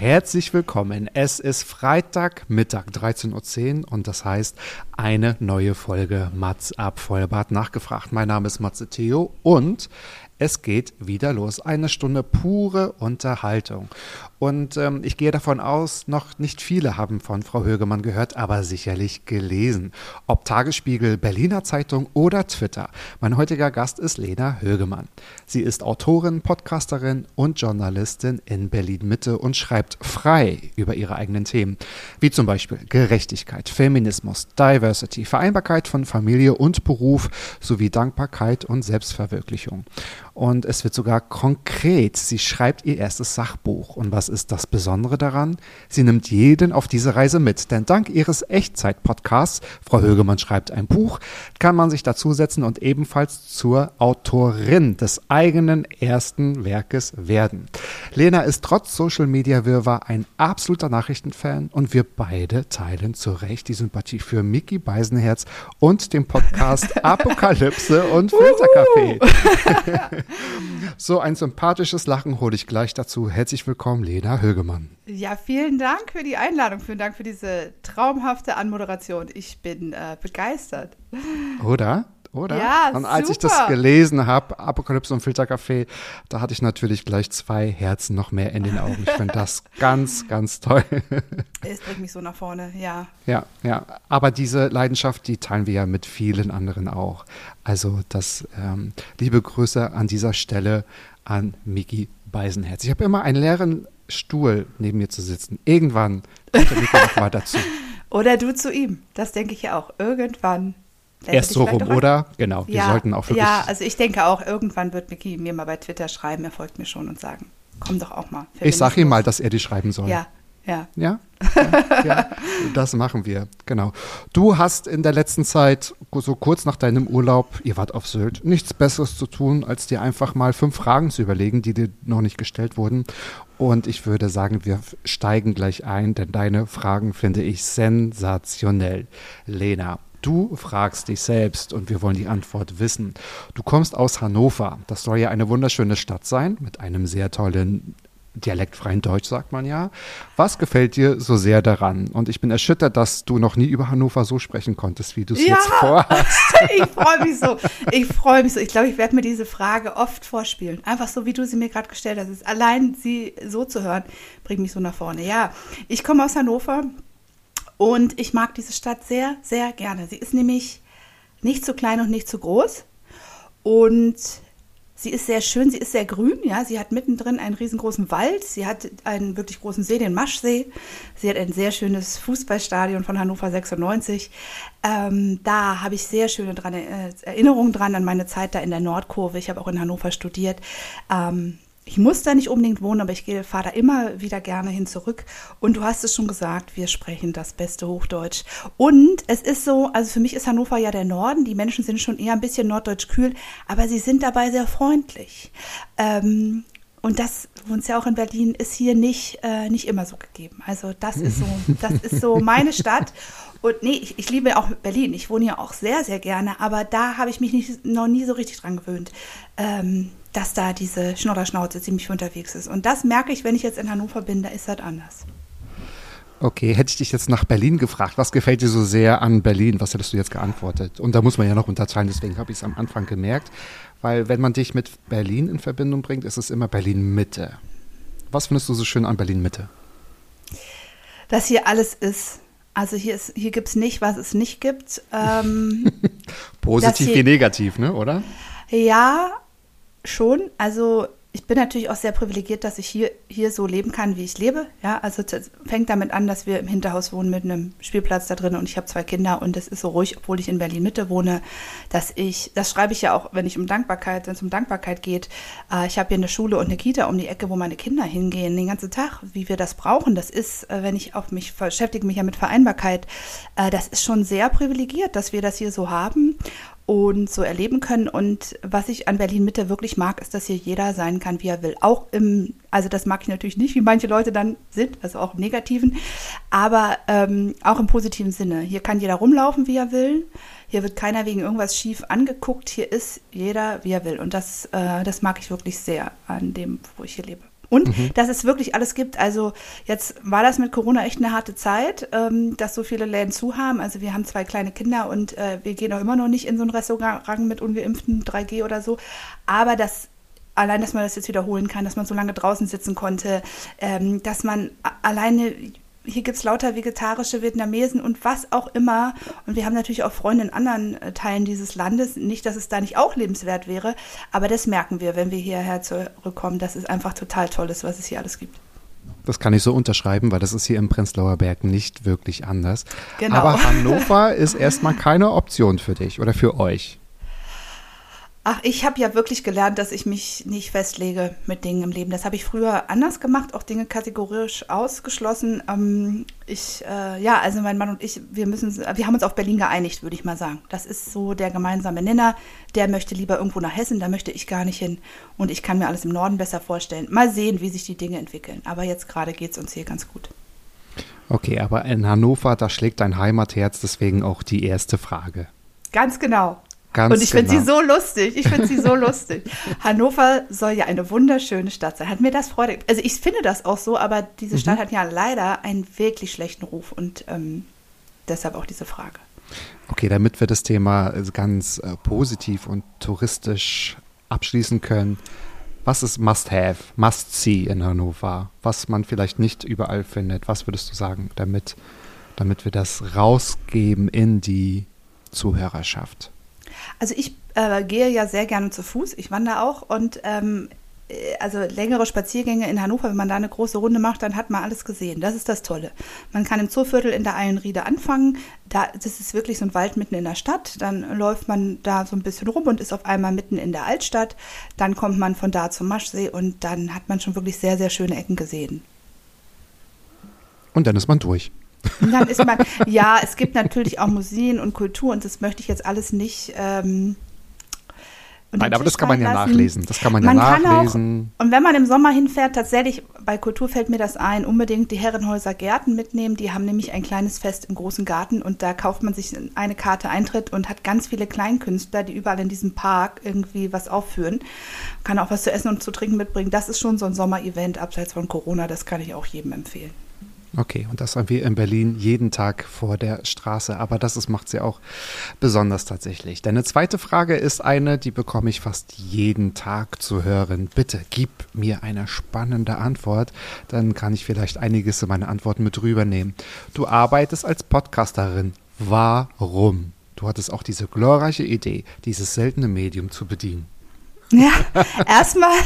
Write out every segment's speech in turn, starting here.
Herzlich willkommen. Es ist Freitagmittag, 13.10 Uhr und das heißt eine neue Folge Mats ab Vollbart nachgefragt. Mein Name ist Matze Theo und es geht wieder los. Eine Stunde pure Unterhaltung. Und ähm, ich gehe davon aus, noch nicht viele haben von Frau Högemann gehört, aber sicherlich gelesen. Ob Tagesspiegel, Berliner Zeitung oder Twitter. Mein heutiger Gast ist Lena Högemann. Sie ist Autorin, Podcasterin und Journalistin in Berlin Mitte und schreibt frei über ihre eigenen Themen, wie zum Beispiel Gerechtigkeit, Feminismus, Diversity, Vereinbarkeit von Familie und Beruf sowie Dankbarkeit und Selbstverwirklichung. Und es wird sogar konkret. Sie schreibt ihr erstes Sachbuch. Und was ist das Besondere daran? Sie nimmt jeden auf diese Reise mit. Denn dank ihres Echtzeit-Podcasts, Frau Högemann schreibt ein Buch, kann man sich dazusetzen und ebenfalls zur Autorin des eigenen ersten Werkes werden. Lena ist trotz Social-Media-Wirrwarr ein absoluter Nachrichtenfan und wir beide teilen zu Recht die Sympathie für Mickey Beisenherz und den Podcast Apokalypse und Filterkaffee. so ein sympathisches Lachen hole ich gleich dazu. Herzlich willkommen, Lena Högemann. Ja, vielen Dank für die Einladung. Vielen Dank für diese traumhafte Anmoderation. Ich bin äh, begeistert. Oder? Oder? Ja, Und als ich das super. gelesen habe, Apokalypse und Filterkaffee, da hatte ich natürlich gleich zwei Herzen noch mehr in den Augen. Ich finde das ganz, ganz toll. Es bringt mich so nach vorne, ja. Ja, ja. Aber diese Leidenschaft, die teilen wir ja mit vielen anderen auch. Also das ähm, liebe Grüße an dieser Stelle an Miki Beisenherz. Ich habe immer einen leeren Stuhl neben mir zu sitzen. Irgendwann kommt der Miki noch mal dazu. Oder du zu ihm. Das denke ich ja auch. Irgendwann. er Erst so rum, oder? Genau. Wir Ja, sollten auch wirklich. ja, also ich denke auch, irgendwann wird Micky mir mal bei Twitter schreiben, er folgt mir schon und sagen, komm doch auch mal. ich sage ihm mal, dass er die schreiben soll. Ja, ja. Ja, ja, das machen wir, genau. Du hast in der letzten Zeit, so kurz nach deinem Urlaub, ihr wart auf Sylt, nichts Besseres zu tun, als dir einfach mal fünf Fragen zu überlegen, die dir noch nicht gestellt wurden. Und ich würde sagen, wir steigen gleich ein, denn deine Fragen finde ich sensationell. Lena, du fragst dich selbst und wir wollen die Antwort wissen. Du kommst aus Hannover. Das soll ja eine wunderschöne Stadt sein, mit einem sehr tollen dialektfreien Deutsch, sagt man ja. Was gefällt dir so sehr daran? Und ich bin erschüttert, dass du noch nie über Hannover so sprechen konntest, wie du es Ja. jetzt vorhast. ich freue mich so. Ich freue mich so. Ich glaube, ich werde mir diese Frage oft vorspielen. Einfach so, wie du sie mir gerade gestellt hast. Allein sie so zu hören, bringt mich so nach vorne. Ja, ich komme aus Hannover und ich mag diese Stadt sehr, sehr gerne. Sie ist nämlich nicht zu klein und nicht zu groß. Und sie ist sehr schön, sie ist sehr grün, ja. Sie hat mittendrin einen riesengroßen Wald, sie hat einen wirklich großen See, den Maschsee. Sie hat ein sehr schönes Fußballstadion von Hannover 96. Ähm, da habe ich sehr schöne dran, äh, Erinnerungen dran an meine Zeit da in der Nordkurve. Ich habe auch in Hannover studiert. Ähm, ich muss da nicht unbedingt wohnen, aber ich fahre da immer wieder gerne hin zurück. Und du hast es schon gesagt, wir sprechen das beste Hochdeutsch. Und es ist so, also für mich ist Hannover ja der Norden. Die Menschen sind schon eher ein bisschen norddeutsch kühl, aber sie sind dabei sehr freundlich. Ähm, und das, uns ja auch in Berlin, ist hier nicht, äh, nicht immer so gegeben. Also das ist so, das ist so meine Stadt. Und nee, ich, ich liebe auch Berlin. Ich wohne hier auch sehr, sehr gerne, aber da habe ich mich nicht, noch nie so richtig dran gewöhnt, ähm, dass da diese Schnodderschnauze ziemlich unterwegs ist. Und das merke ich, wenn ich jetzt in Hannover bin, da ist das anders. Okay, hätte ich dich jetzt nach Berlin gefragt, was gefällt dir so sehr an Berlin? Was hättest du jetzt geantwortet? Und da muss man ja noch unterteilen, deswegen habe ich es am Anfang gemerkt. Weil wenn man dich mit Berlin in Verbindung bringt, ist es immer Berlin-Mitte. Was findest du so schön an Berlin-Mitte? Dass hier alles ist. Also hier, ist, hier gibt es nicht, was es nicht gibt. Ähm, Positiv hier- wie negativ, ne, oder? Ja, schon. Also ich bin natürlich auch sehr privilegiert, dass ich hier, hier so leben kann, wie ich lebe. Ja, also fängt damit an, dass wir im Hinterhaus wohnen mit einem Spielplatz da drin und ich habe zwei Kinder und es ist so ruhig, obwohl ich in Berlin Mitte wohne, dass ich, das schreibe ich ja auch, wenn ich um Dankbarkeit, wenn es um Dankbarkeit geht. Äh, ich habe hier eine Schule und eine Kita um die Ecke, wo meine Kinder hingehen den ganzen Tag, wie wir das brauchen. Das ist, äh, wenn ich auf mich beschäftige, mich ja mit Vereinbarkeit, äh, das ist schon sehr privilegiert, dass wir das hier so haben und so erleben können. Und was ich an Berlin Mitte wirklich mag, ist, dass hier jeder sein kann, wie er will. Auch im, also das mag ich natürlich nicht, wie manche Leute dann sind, also auch im Negativen, aber ähm, auch im positiven Sinne. Hier kann jeder rumlaufen, wie er will. Hier wird keiner wegen irgendwas schief angeguckt. Hier ist jeder, wie er will. Und das, äh, das mag ich wirklich sehr an dem, wo ich hier lebe. Und mhm. dass es wirklich alles gibt. Also jetzt war das mit Corona echt eine harte Zeit, ähm, dass so viele Läden zu haben. Also wir haben zwei kleine Kinder und äh, wir gehen auch immer noch nicht in so ein Restaurant mit ungeimpften 3G oder so. Aber das allein, dass man das jetzt wiederholen kann, dass man so lange draußen sitzen konnte, ähm, dass man alleine hier gibt es lauter vegetarische Vietnamesen und was auch immer. Und wir haben natürlich auch Freunde in anderen äh, Teilen dieses Landes. Nicht, dass es da nicht auch lebenswert wäre, aber das merken wir, wenn wir hierher zurückkommen, dass es einfach total toll ist, was es hier alles gibt. Das kann ich so unterschreiben, weil das ist hier im Prenzlauer Berg nicht wirklich anders. Genau. Aber Hannover ist erstmal keine Option für dich oder für euch. Ach, ich habe ja wirklich gelernt, dass ich mich nicht festlege mit Dingen im Leben. Das habe ich früher anders gemacht, auch Dinge kategorisch ausgeschlossen. Ähm, ich, äh, ja, also mein Mann und ich, wir müssen, wir haben uns auf Berlin geeinigt, würde ich mal sagen. Das ist so der gemeinsame Nenner. Der möchte lieber irgendwo nach Hessen, da möchte ich gar nicht hin. Und ich kann mir alles im Norden besser vorstellen. Mal sehen, wie sich die Dinge entwickeln. Aber jetzt gerade geht es uns hier ganz gut. Okay, aber in Hannover, da schlägt dein Heimatherz, deswegen auch die erste Frage. Ganz genau. Ganz und ich genau. finde sie so lustig. Ich finde sie so lustig. Hannover soll ja eine wunderschöne Stadt sein. Hat mir das Freude. Also ich finde das auch so, aber diese mhm. Stadt hat ja leider einen wirklich schlechten Ruf und ähm, deshalb auch diese Frage. Okay, damit wir das Thema ganz äh, positiv und touristisch abschließen können. Was ist Must-Have, Must-See in Hannover? Was man vielleicht nicht überall findet? Was würdest du sagen, damit, damit wir das rausgeben in die Zuhörerschaft? Also ich äh, gehe ja sehr gerne zu Fuß, ich wandere auch und ähm, äh, also längere Spaziergänge in Hannover, wenn man da eine große Runde macht, dann hat man alles gesehen. Das ist das Tolle. Man kann im Zooviertel in der Eilenriede anfangen. Da, das ist wirklich so ein Wald mitten in der Stadt. Dann läuft man da so ein bisschen rum und ist auf einmal mitten in der Altstadt. Dann kommt man von da zum Maschsee und dann hat man schon wirklich sehr, sehr schöne Ecken gesehen. Und dann ist man durch. Und dann ist man, ja, es gibt natürlich auch Museen und Kultur und das möchte ich jetzt alles nicht. Ähm, Nein, aber das kann man ja lassen. nachlesen. Das kann man, man ja nachlesen. Auch, und wenn man im Sommer hinfährt, tatsächlich, bei Kultur fällt mir das ein, unbedingt die Herrenhäuser Gärten mitnehmen. Die haben nämlich ein kleines Fest im großen Garten und da kauft man sich eine Karte Eintritt und hat ganz viele Kleinkünstler, die überall in diesem Park irgendwie was aufführen. Kann auch was zu essen und zu trinken mitbringen. Das ist schon so ein Sommerevent abseits von Corona, das kann ich auch jedem empfehlen. Okay, und das haben wir in Berlin jeden Tag vor der Straße. Aber das macht sie auch besonders tatsächlich. Deine zweite Frage ist eine, die bekomme ich fast jeden Tag zu hören. Bitte gib mir eine spannende Antwort, dann kann ich vielleicht einiges in meine Antworten mit rübernehmen. Du arbeitest als Podcasterin. Warum? Du hattest auch diese glorreiche Idee, dieses seltene Medium zu bedienen. Ja, erstmal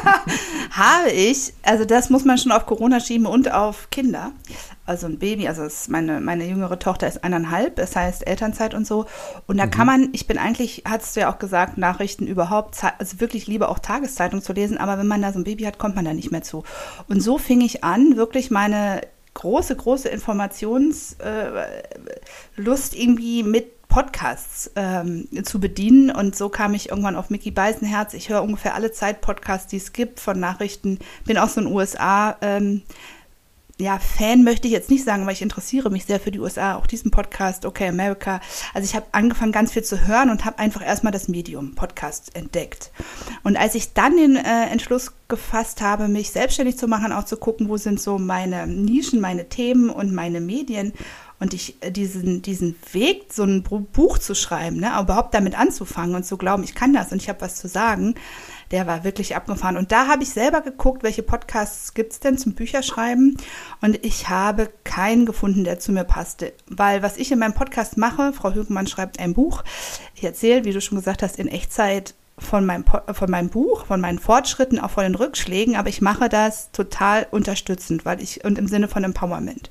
habe ich, also das muss man schon auf Corona schieben und auf Kinder. Also ein Baby, also meine, meine jüngere Tochter ist eineinhalb, das heißt Elternzeit und so. Und da mhm. kann man, ich bin eigentlich, hast du ja auch gesagt, Nachrichten überhaupt, also wirklich lieber auch Tageszeitung zu lesen, aber wenn man da so ein Baby hat, kommt man da nicht mehr zu. Und so fing ich an, wirklich meine große, große Informationslust äh, irgendwie mit Podcasts ähm, zu bedienen. Und so kam ich irgendwann auf Mickey Beisenherz. Ich höre ungefähr alle Zeit-Podcasts, die es gibt, von Nachrichten. Bin auch so ein USA. Ähm, ja, Fan möchte ich jetzt nicht sagen, aber ich interessiere mich sehr für die USA, auch diesen Podcast, Okay America. Also ich habe angefangen, ganz viel zu hören und habe einfach erstmal das Medium Podcast entdeckt. Und als ich dann den äh, Entschluss gefasst habe, mich selbstständig zu machen, auch zu gucken, wo sind so meine Nischen, meine Themen und meine Medien und ich äh, diesen, diesen Weg, so ein Buch zu schreiben, ne, überhaupt damit anzufangen und zu glauben, ich kann das und ich habe was zu sagen, der war wirklich abgefahren. Und da habe ich selber geguckt, welche Podcasts gibt es denn zum Bücherschreiben. Und ich habe keinen gefunden, der zu mir passte. Weil was ich in meinem Podcast mache, Frau Hügemann schreibt ein Buch. Ich erzähle, wie du schon gesagt hast, in Echtzeit von meinem, von meinem Buch, von meinen Fortschritten, auch von den Rückschlägen, aber ich mache das total unterstützend, weil ich und im Sinne von Empowerment,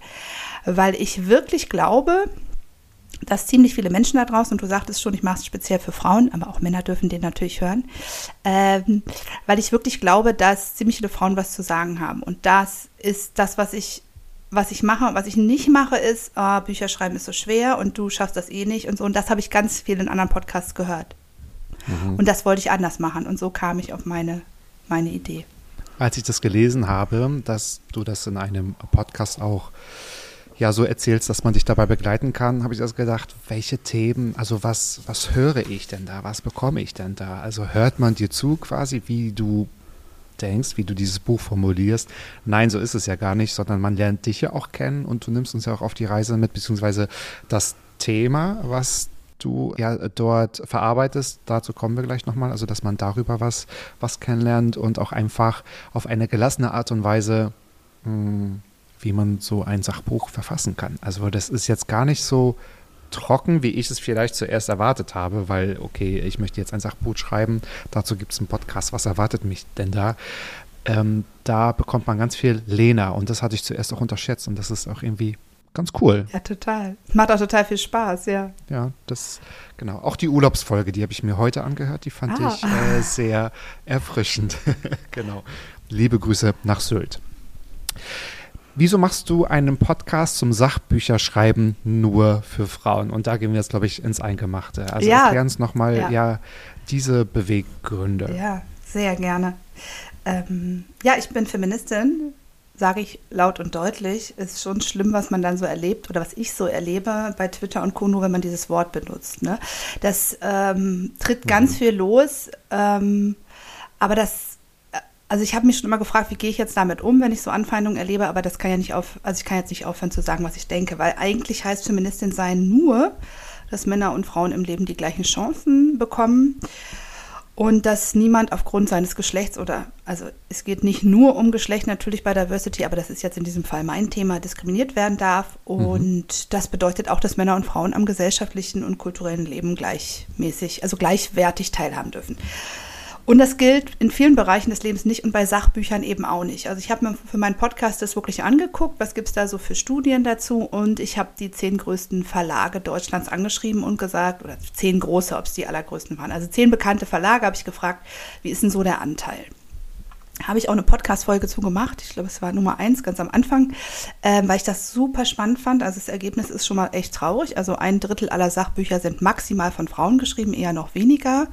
weil ich wirklich glaube, dass ziemlich viele Menschen da draußen, und du sagtest schon, ich mache es speziell für Frauen, aber auch Männer dürfen den natürlich hören, ähm, weil ich wirklich glaube, dass ziemlich viele Frauen was zu sagen haben. Und das ist das, was ich, was ich mache. Und was ich nicht mache, ist, ah, Bücher schreiben ist so schwer und du schaffst das eh nicht und so. Und das habe ich ganz viel in anderen Podcasts gehört. Und das wollte ich anders machen. Und so kam ich auf meine, meine Idee. Als ich das gelesen habe, dass du das in einem Podcast auch ja so erzählst, dass man dich dabei begleiten kann, habe ich das gedacht, welche Themen, also was, was höre ich denn da, was bekomme ich denn da? Also hört man dir zu quasi, wie du denkst, wie du dieses Buch formulierst. Nein, so ist es ja gar nicht, sondern man lernt dich ja auch kennen und du nimmst uns ja auch auf die Reise mit, beziehungsweise das Thema, was du ja dort verarbeitest, dazu kommen wir gleich nochmal, also dass man darüber was, was kennenlernt und auch einfach auf eine gelassene Art und Weise, mh, wie man so ein Sachbuch verfassen kann. Also das ist jetzt gar nicht so trocken, wie ich es vielleicht zuerst erwartet habe, weil, okay, ich möchte jetzt ein Sachbuch schreiben, dazu gibt es einen Podcast, was erwartet mich denn da? Ähm, da bekommt man ganz viel Lena und das hatte ich zuerst auch unterschätzt und das ist auch irgendwie ganz cool. Ja, total. Macht auch total viel Spaß, ja. Ja, das, genau. Auch die Urlaubsfolge, die habe ich mir heute angehört, die fand Ah. ich äh, sehr erfrischend. genau. Liebe Grüße nach Sylt. Wieso machst du einen Podcast zum Sachbücherschreiben nur für Frauen? Und da gehen wir jetzt, glaube ich, ins Eingemachte. Also Ja. erklär uns nochmal Ja. ja. diese Beweggründe. Ja, sehr gerne. Ähm, ja, ich bin Feministin, sage ich laut und deutlich. Ist schon schlimm, was man dann so erlebt oder was ich so erlebe bei Twitter und Co., nur wenn man dieses Wort benutzt. Ne? Das ähm, tritt ganz viel los, ähm, aber das also ich habe mich schon immer gefragt, wie gehe ich jetzt damit um, wenn ich so Anfeindungen erlebe, aber das kann ja nicht auf, also ich kann jetzt nicht aufhören zu sagen, was ich denke, weil eigentlich heißt Feministin sein nur, dass Männer und Frauen im Leben die gleichen Chancen bekommen und dass niemand aufgrund seines Geschlechts oder, also es geht nicht nur um Geschlecht natürlich bei Diversity, aber das ist jetzt in diesem Fall mein Thema, diskriminiert werden darf. Und das bedeutet auch, dass Männer und Frauen am gesellschaftlichen und kulturellen Leben gleichmäßig, also gleichwertig teilhaben dürfen. Und das gilt in vielen Bereichen des Lebens nicht und bei Sachbüchern eben auch nicht. Also ich habe mir für meinen Podcast das wirklich angeguckt, was gibt es da so für Studien dazu und ich habe die zehn größten Verlage Deutschlands angeschrieben und gesagt, oder zehn große, ob es die allergrößten waren. Also zehn bekannte Verlage habe ich gefragt, wie ist denn so der Anteil? Habe ich auch eine Podcast-Folge zu gemacht. Ich glaube, es war Nummer eins, ganz am Anfang, ähm, weil ich das super spannend fand. Also das Ergebnis ist schon mal echt traurig. Also ein Drittel aller Sachbücher sind maximal von Frauen geschrieben, eher noch weniger.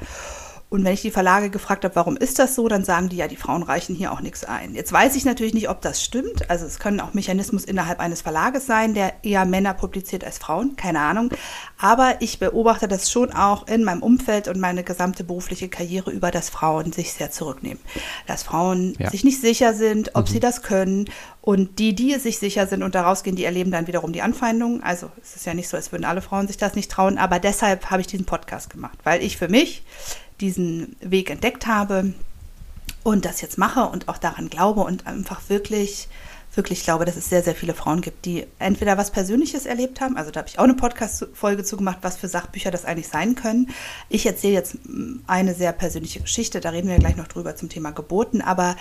Und wenn ich die Verlage gefragt habe, warum ist das so, dann sagen die ja, die Frauen reichen hier auch nichts ein. Jetzt weiß ich natürlich nicht, ob das stimmt. Also es können auch Mechanismus innerhalb eines Verlages sein, der eher Männer publiziert als Frauen, keine Ahnung. Aber ich beobachte das schon auch in meinem Umfeld und meine gesamte berufliche Karriere über, dass Frauen sich sehr zurücknehmen. Dass Frauen Ja. sich nicht sicher sind, ob sie das können. Und die, die sich sicher sind und da rausgehen, die erleben dann wiederum die Anfeindungen. Also es ist ja nicht so, als würden alle Frauen sich das nicht trauen. Aber deshalb habe ich diesen Podcast gemacht, weil ich für mich diesen Weg entdeckt habe und das jetzt mache und auch daran glaube und einfach wirklich, wirklich glaube, dass es sehr, sehr viele Frauen gibt, die entweder was Persönliches erlebt haben, also da habe ich auch eine Podcast-Folge zu gemacht, was für Sachbücher das eigentlich sein können. Ich erzähle jetzt eine sehr persönliche Geschichte, da reden wir gleich noch drüber zum Thema Geburten, aber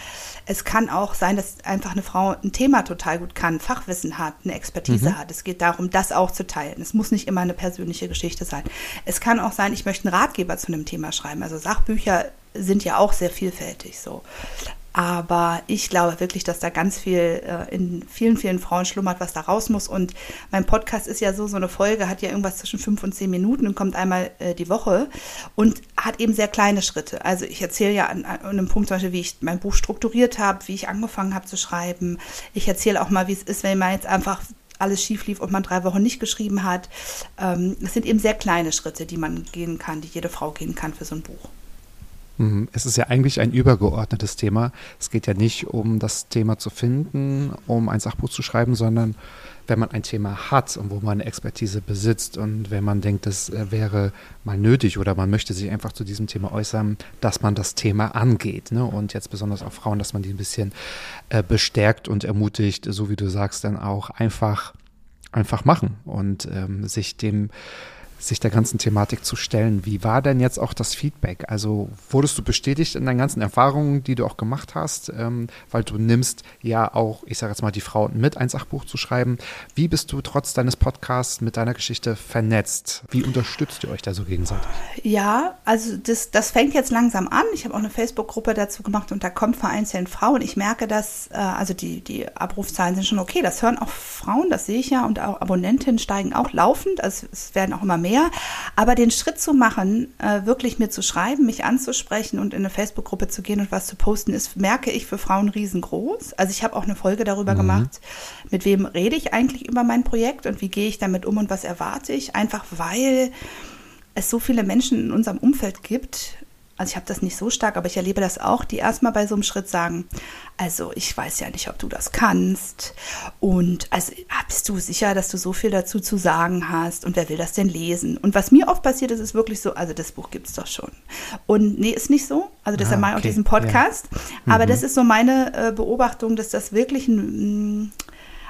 es kann auch sein, dass einfach eine Frau ein Thema total gut kann, Fachwissen hat, eine Expertise hat. Es geht darum, das auch zu teilen. Es muss nicht immer eine persönliche Geschichte sein. Es kann auch sein, ich möchte einen Ratgeber zu einem Thema schreiben. Also Sachbücher sind ja auch sehr vielfältig so. Aber ich glaube wirklich, dass da ganz viel äh, in vielen, vielen Frauen schlummert, was da raus muss. Und mein Podcast ist ja so, so eine Folge hat ja irgendwas zwischen fünf und zehn Minuten und kommt einmal äh, die Woche und hat eben sehr kleine Schritte. Also ich erzähle ja an, an einem Punkt zum Beispiel, wie ich mein Buch strukturiert habe, wie ich angefangen habe zu schreiben. Ich erzähle auch mal, wie es ist, wenn man jetzt einfach alles schief lief und man drei Wochen nicht geschrieben hat. Ähm, es sind eben sehr kleine Schritte, die man gehen kann, die jede Frau gehen kann für so ein Buch. Mhm. Es ist ja eigentlich ein übergeordnetes Thema. Es geht ja nicht um das Thema zu finden, um ein Sachbuch zu schreiben, sondern wenn man ein Thema hat und wo man eine Expertise besitzt und wenn man denkt, das äh, wäre mal nötig oder man möchte sich einfach zu diesem Thema äußern, dass man das Thema angeht. Ne? Und jetzt besonders auch Frauen, dass man die ein bisschen äh, bestärkt und ermutigt, so wie du sagst, dann auch einfach, einfach machen und ähm, sich dem sich der ganzen Thematik zu stellen. Wie war denn jetzt auch das Feedback? Also wurdest du bestätigt in deinen ganzen Erfahrungen, die du auch gemacht hast, ähm, weil du nimmst ja auch, ich sage jetzt mal, die Frauen mit, ein Sachbuch zu schreiben. Wie bist du trotz deines Podcasts mit deiner Geschichte vernetzt? Wie unterstützt ihr euch da so gegenseitig? Ja, also das, das fängt jetzt langsam an. Ich habe auch eine Facebook-Gruppe dazu gemacht und da kommt vereinzelt Frauen. Ich merke, dass, äh, also die, die Abrufzahlen sind schon okay. Das hören auch Frauen, das sehe ich ja, und auch Abonnentinnen steigen auch laufend. Also es werden auch immer mehr. Aber den Schritt zu machen, äh, wirklich mir zu schreiben, mich anzusprechen und in eine Facebook-Gruppe zu gehen und was zu posten, ist, merke ich, für Frauen riesengroß. Also ich habe auch eine Folge darüber mhm. gemacht, mit wem rede ich eigentlich über mein Projekt und wie gehe ich damit um und was erwarte ich. Einfach weil es so viele Menschen in unserem Umfeld gibt, also ich habe das nicht so stark, aber ich erlebe das auch, die erstmal bei so einem Schritt sagen, also ich weiß ja nicht, ob du das kannst und also ah, bist du sicher, dass du so viel dazu zu sagen hast und wer will das denn lesen? Und was mir oft passiert ist, ist wirklich so, also das Buch gibt es doch schon. Und nee, ist nicht so, also deshalb ah, mache ich auch diesen Podcast, ja. aber mhm. das ist so meine äh, Beobachtung, dass das wirklich ein,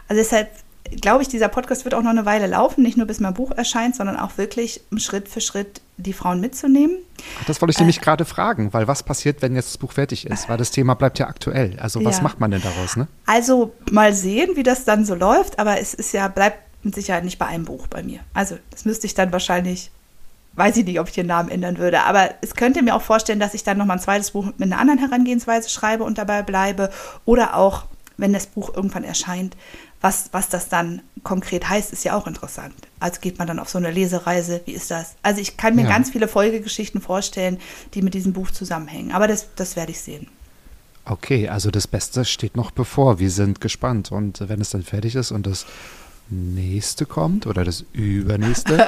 also deshalb glaube ich, dieser Podcast wird auch noch eine Weile laufen, nicht nur bis mein Buch erscheint, sondern auch wirklich Schritt für Schritt die Frauen mitzunehmen. Ach, das wollte ich nämlich äh, gerade fragen, weil was passiert, wenn jetzt das Buch fertig ist? Weil das Thema bleibt ja aktuell. Also was ja. macht man denn daraus? Ne? Also mal sehen, wie das dann so läuft, aber es ist ja, bleibt mit Sicherheit nicht bei einem Buch bei mir. Also das müsste ich dann wahrscheinlich weiß ich nicht, ob ich den Namen ändern würde. Aber es könnte mir auch vorstellen, dass ich dann nochmal ein zweites Buch mit einer anderen Herangehensweise schreibe und dabei bleibe. Oder auch, wenn das Buch irgendwann erscheint, was, was das dann konkret heißt, ist ja auch interessant. Also geht man dann auf so eine Lesereise, wie ist das? Also ich kann mir ja. ganz viele Folgegeschichten vorstellen, die mit diesem Buch zusammenhängen. Aber das, das werde ich sehen. Okay, also das Beste steht noch bevor. Wir sind gespannt. Und wenn es dann fertig ist und das nächste kommt oder das übernächste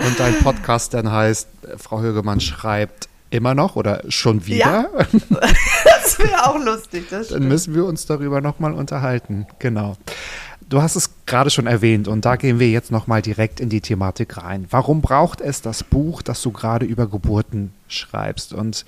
und ein Podcast dann heißt, Frau Högemann schreibt immer noch oder schon wieder? Ja. das wäre auch lustig. Dann müssen wir uns darüber nochmal unterhalten. Genau. Du hast es gerade schon erwähnt und da gehen wir jetzt nochmal direkt in die Thematik rein. Warum braucht es das Buch, das du gerade über Geburten schreibst? Und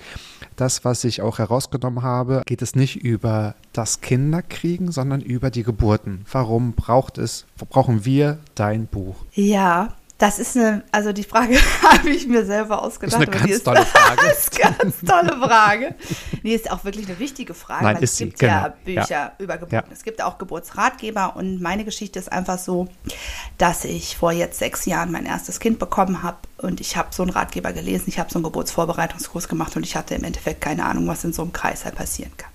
das, was ich auch herausgenommen habe, geht es nicht über das Kinderkriegen, sondern über die Geburten. Warum braucht es, brauchen wir dein Buch? Ja, das ist eine, also die Frage habe ich mir selber ausgedacht. Das ist eine ganz ist, tolle Frage. das ist eine ganz tolle Frage. Nee, ist auch wirklich eine wichtige Frage. Nein, ist es gibt sie, ja genau. Bücher ja. über Geburten. Ja. Es gibt auch Geburtsratgeber und meine Geschichte ist einfach so, dass ich vor jetzt sechs Jahren mein erstes Kind bekommen habe und ich habe so einen Ratgeber gelesen, ich habe so einen Geburtsvorbereitungskurs gemacht und ich hatte im Endeffekt keine Ahnung, was in so einem Kreis halt passieren kann.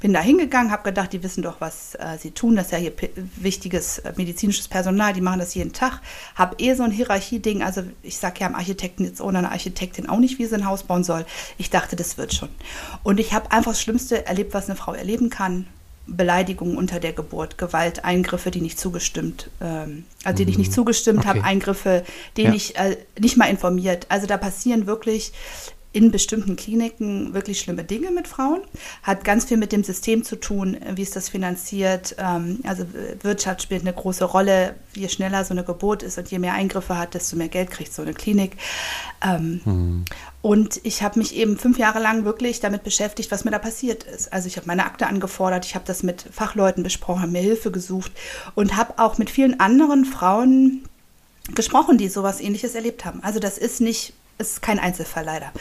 Bin da hingegangen, habe gedacht, die wissen doch, was äh, sie tun. Das ist ja hier wichtiges äh, medizinisches Personal, die machen das jeden Tag. Habe eh so ein Hierarchieding. Also ich sage ja am Architekten jetzt ohne eine Architektin auch nicht, wie sie ein Haus bauen soll. Ich dachte, das wird schon. Und ich habe einfach das Schlimmste erlebt, was eine Frau erleben kann. Beleidigungen unter der Geburt, Gewalt, Eingriffe, die nicht zugestimmt, ähm, also denen ich nicht mhm. zugestimmt okay. habe, Eingriffe, denen ja. ich äh, nicht mal informiert. Also da passieren wirklich in bestimmten Kliniken wirklich schlimme Dinge mit Frauen. Hat ganz viel mit dem System zu tun, wie ist das finanziert. Ähm, also Wirtschaft spielt eine große Rolle. Je schneller so eine Geburt ist und je mehr Eingriffe hat, desto mehr Geld kriegt so eine Klinik. Mhm. Und ich habe mich eben fünf Jahre lang wirklich damit beschäftigt, was mir da passiert ist. Also ich habe meine Akte angefordert, ich habe das mit Fachleuten besprochen, habe mir Hilfe gesucht und habe auch mit vielen anderen Frauen gesprochen, die sowas ähnliches erlebt haben. Also das ist nicht ist kein Einzelfall leider.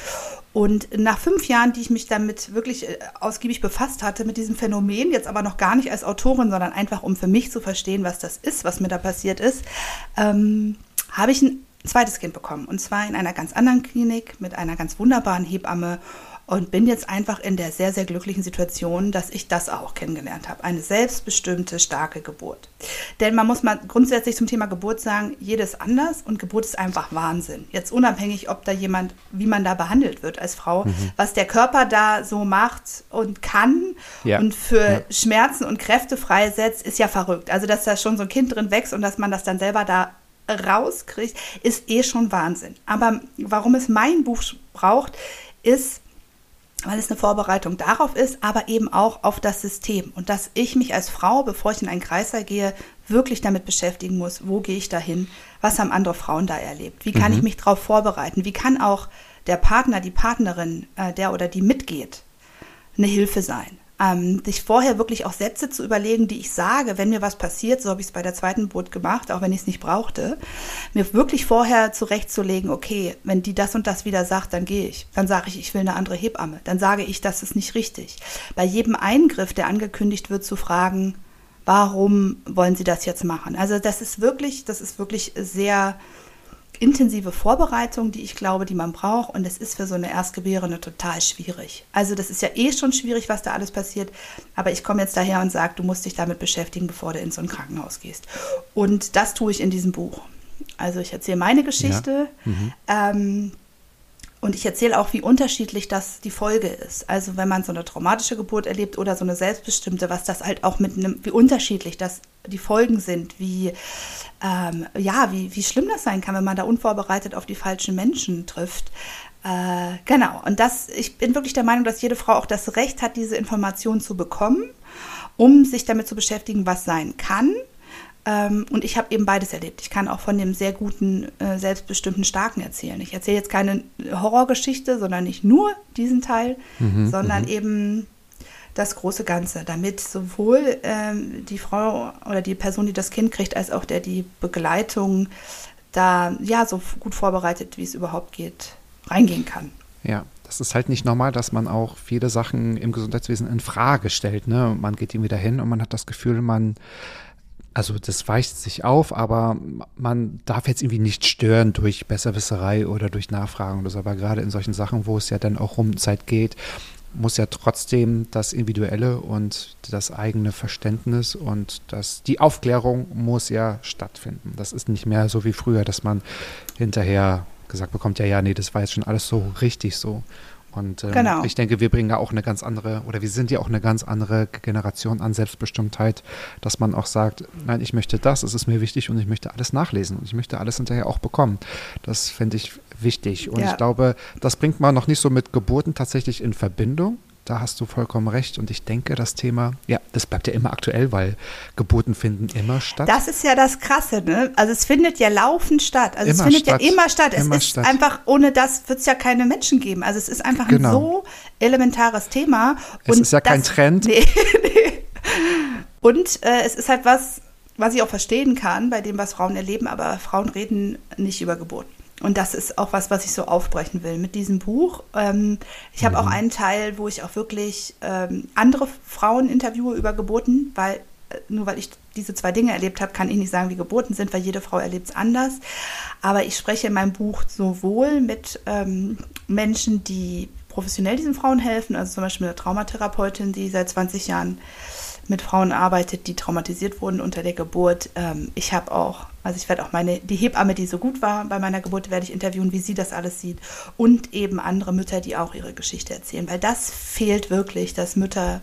Und nach fünf Jahren, die ich mich damit wirklich äh, ausgiebig befasst hatte, mit diesem Phänomen, jetzt aber noch gar nicht als Autorin, sondern einfach um für mich zu verstehen, was das ist, was mir da passiert ist, ähm, habe ich ein zweites Kind bekommen. Und zwar in einer ganz anderen Klinik mit einer ganz wunderbaren Hebamme und bin jetzt einfach in der sehr, sehr glücklichen Situation, dass ich das auch kennengelernt habe. Eine selbstbestimmte, starke Geburt. Denn man muss mal grundsätzlich zum Thema Geburt sagen, jedes anders und Geburt ist einfach Wahnsinn. Jetzt unabhängig, ob da jemand, wie man da behandelt wird als Frau, mhm. was der Körper da so macht und kann ja. und für ja. Schmerzen und Kräfte freisetzt, ist ja verrückt. Also, dass da schon so ein Kind drin wächst und dass man das dann selber da rauskriegt, ist eh schon Wahnsinn. Aber warum es mein Buch braucht, ist, weil es eine Vorbereitung darauf ist, aber eben auch auf das System. Und dass ich mich als Frau, bevor ich in einen Kreißsaal gehe, wirklich damit beschäftigen muss, wo gehe ich dahin, was haben andere Frauen da erlebt, wie kann mhm. ich mich darauf vorbereiten, wie kann auch der Partner, die Partnerin, äh, der oder die mitgeht, eine Hilfe sein. Ähm, sich vorher wirklich auch Sätze zu überlegen, die ich sage, wenn mir was passiert, so habe ich es bei der zweiten Boot gemacht, auch wenn ich es nicht brauchte, mir wirklich vorher zurechtzulegen, okay, wenn die das und das wieder sagt, dann gehe ich. Dann sage ich, ich will eine andere Hebamme. Dann sage ich, das ist nicht richtig. Bei jedem Eingriff, der angekündigt wird, zu fragen, warum wollen Sie das jetzt machen? Also das ist wirklich, das ist wirklich sehr intensive Vorbereitung, die ich glaube, die man braucht. Und es ist für so eine Erstgebärende total schwierig. Also das ist ja eh schon schwierig, was da alles passiert. Aber ich komme jetzt daher und sage, du musst dich damit beschäftigen, bevor du in so ein Krankenhaus gehst. Und das tue ich in diesem Buch. Also ich erzähle meine Geschichte. Ja. Mhm. Ähm, und ich erzähle auch, wie unterschiedlich das die Folge ist. Also wenn man so eine traumatische Geburt erlebt oder so eine selbstbestimmte, was das halt auch mit einem, wie unterschiedlich das die Folgen sind, wie ähm, ja, wie, wie schlimm das sein kann, wenn man da unvorbereitet auf die falschen Menschen trifft. Äh, genau. Und das, ich bin wirklich der Meinung, dass jede Frau auch das Recht hat, diese Informationen zu bekommen, um sich damit zu beschäftigen, was sein kann und ich habe eben beides erlebt. Ich kann auch von dem sehr guten, äh, selbstbestimmten Starken erzählen. Ich erzähle jetzt keine Horrorgeschichte, sondern nicht nur diesen Teil, mhm, sondern mhm. eben das große Ganze, damit sowohl ähm, die Frau oder die Person, die das Kind kriegt, als auch der die Begleitung da ja so gut vorbereitet, wie es überhaupt geht, reingehen kann. Ja, das ist halt nicht normal, dass man auch viele Sachen im Gesundheitswesen in Frage stellt. Ne? Man geht ihm wieder hin und man hat das Gefühl, man also das weicht sich auf, aber man darf jetzt irgendwie nicht stören durch Besserwisserei oder durch Nachfragen oder so. Aber gerade in solchen Sachen, wo es ja dann auch um Zeit geht, muss ja trotzdem das Individuelle und das eigene Verständnis und das, die Aufklärung muss ja stattfinden. Das ist nicht mehr so wie früher, dass man hinterher gesagt bekommt, ja, ja, nee, das war jetzt schon alles so richtig so. Und ähm, genau. ich denke, wir bringen ja auch eine ganz andere, oder wir sind ja auch eine ganz andere Generation an Selbstbestimmtheit, dass man auch sagt, nein, ich möchte das, es ist mir wichtig und ich möchte alles nachlesen und ich möchte alles hinterher auch bekommen. Das finde ich wichtig. Und ja. ich glaube, das bringt man noch nicht so mit Geburten tatsächlich in Verbindung da hast du vollkommen recht. Und ich denke, das Thema, ja, das bleibt ja immer aktuell, weil Geburten finden immer statt. Das ist ja das Krasse, ne? Also es findet ja laufend statt. Also immer es findet statt. ja immer statt. Immer es ist statt. einfach, ohne das wird es ja keine Menschen geben. Also es ist einfach genau. ein so elementares Thema. Es Und ist ja das, kein Trend. Nee, nee. Und äh, es ist halt was, was ich auch verstehen kann bei dem, was Frauen erleben, aber Frauen reden nicht über Geburten. Und das ist auch was, was ich so aufbrechen will mit diesem Buch. Ähm, ich habe mhm. auch einen Teil, wo ich auch wirklich ähm, andere Frauen interviewe über Geburten, weil äh, nur weil ich diese zwei Dinge erlebt habe, kann ich nicht sagen, wie Geburten sind, weil jede Frau erlebt es anders. Aber ich spreche in meinem Buch sowohl mit ähm, Menschen, die professionell diesen Frauen helfen, also zum Beispiel eine Traumatherapeutin, die seit 20 Jahren mit Frauen arbeitet, die traumatisiert wurden unter der Geburt. Ähm, ich habe auch, also ich werde auch meine, die Hebamme, die so gut war bei meiner Geburt, werde ich interviewen, wie sie das alles sieht. Und eben andere Mütter, die auch ihre Geschichte erzählen. Weil das fehlt wirklich, dass Mütter,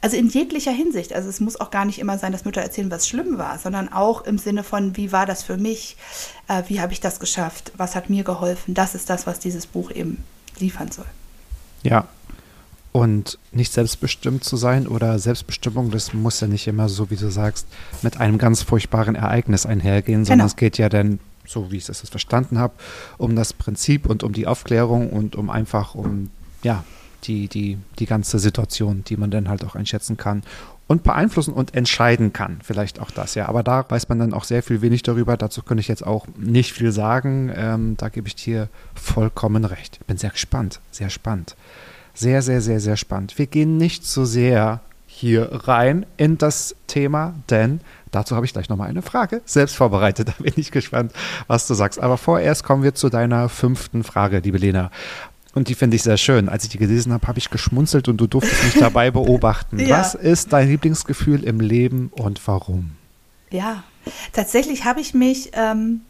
also in jeglicher Hinsicht, also es muss auch gar nicht immer sein, dass Mütter erzählen, was schlimm war, sondern auch im Sinne von, wie war das für mich, äh, wie habe ich das geschafft, was hat mir geholfen. Das ist das, was dieses Buch eben liefern soll. Ja, und nicht selbstbestimmt zu sein oder Selbstbestimmung, das muss ja nicht immer, so wie du sagst, mit einem ganz furchtbaren Ereignis einhergehen, sondern genau. es geht ja dann, so wie ich es verstanden habe, um das Prinzip und um die Aufklärung und um einfach um, ja, die, die, die ganze Situation, die man dann halt auch einschätzen kann und beeinflussen und entscheiden kann. Vielleicht auch das, ja. Aber da weiß man dann auch sehr viel wenig darüber. Dazu könnte ich jetzt auch nicht viel sagen. Ähm, da gebe ich dir vollkommen recht. Ich bin sehr gespannt, sehr spannend. Sehr, sehr, sehr, sehr spannend. Wir gehen nicht so sehr hier rein in das Thema, denn dazu habe ich gleich nochmal eine Frage selbst vorbereitet. Da bin ich gespannt, was du sagst. Aber vorerst kommen wir zu deiner fünften Frage, liebe Lena. Und die finde ich sehr schön. Als ich die gelesen habe, habe ich geschmunzelt und du durftest mich dabei beobachten. ja. Was ist dein Lieblingsgefühl im Leben und warum? Ja, tatsächlich habe ich mich ähm,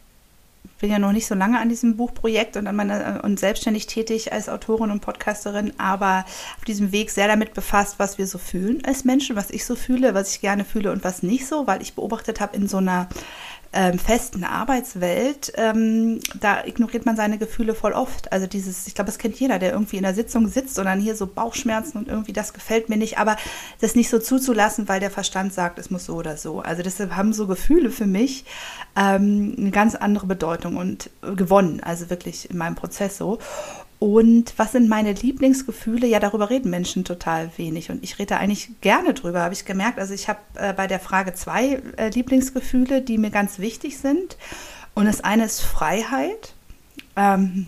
bin ja noch nicht so lange an diesem Buchprojekt und, an meiner, und selbstständig tätig als Autorin und Podcasterin, aber auf diesem Weg sehr damit befasst, was wir so fühlen als Menschen, was ich so fühle, was ich gerne fühle und was nicht so, weil ich beobachtet habe in so einer ähm, festen Arbeitswelt, ähm, da ignoriert man seine Gefühle voll oft. Also dieses, ich glaube, das kennt jeder, der irgendwie in der Sitzung sitzt und dann hier so Bauchschmerzen und irgendwie das gefällt mir nicht, aber das nicht so zuzulassen, weil der Verstand sagt, es muss so oder so. Also deshalb haben so Gefühle für mich ähm, eine ganz andere Bedeutung und gewonnen, also wirklich in meinem Prozess so. Und was sind meine Lieblingsgefühle? Ja, darüber reden Menschen total wenig. Und ich rede eigentlich gerne drüber, habe ich gemerkt. Also ich habe äh, bei der Frage zwei äh, Lieblingsgefühle, die mir ganz wichtig sind. Und das eine ist Freiheit. Ähm,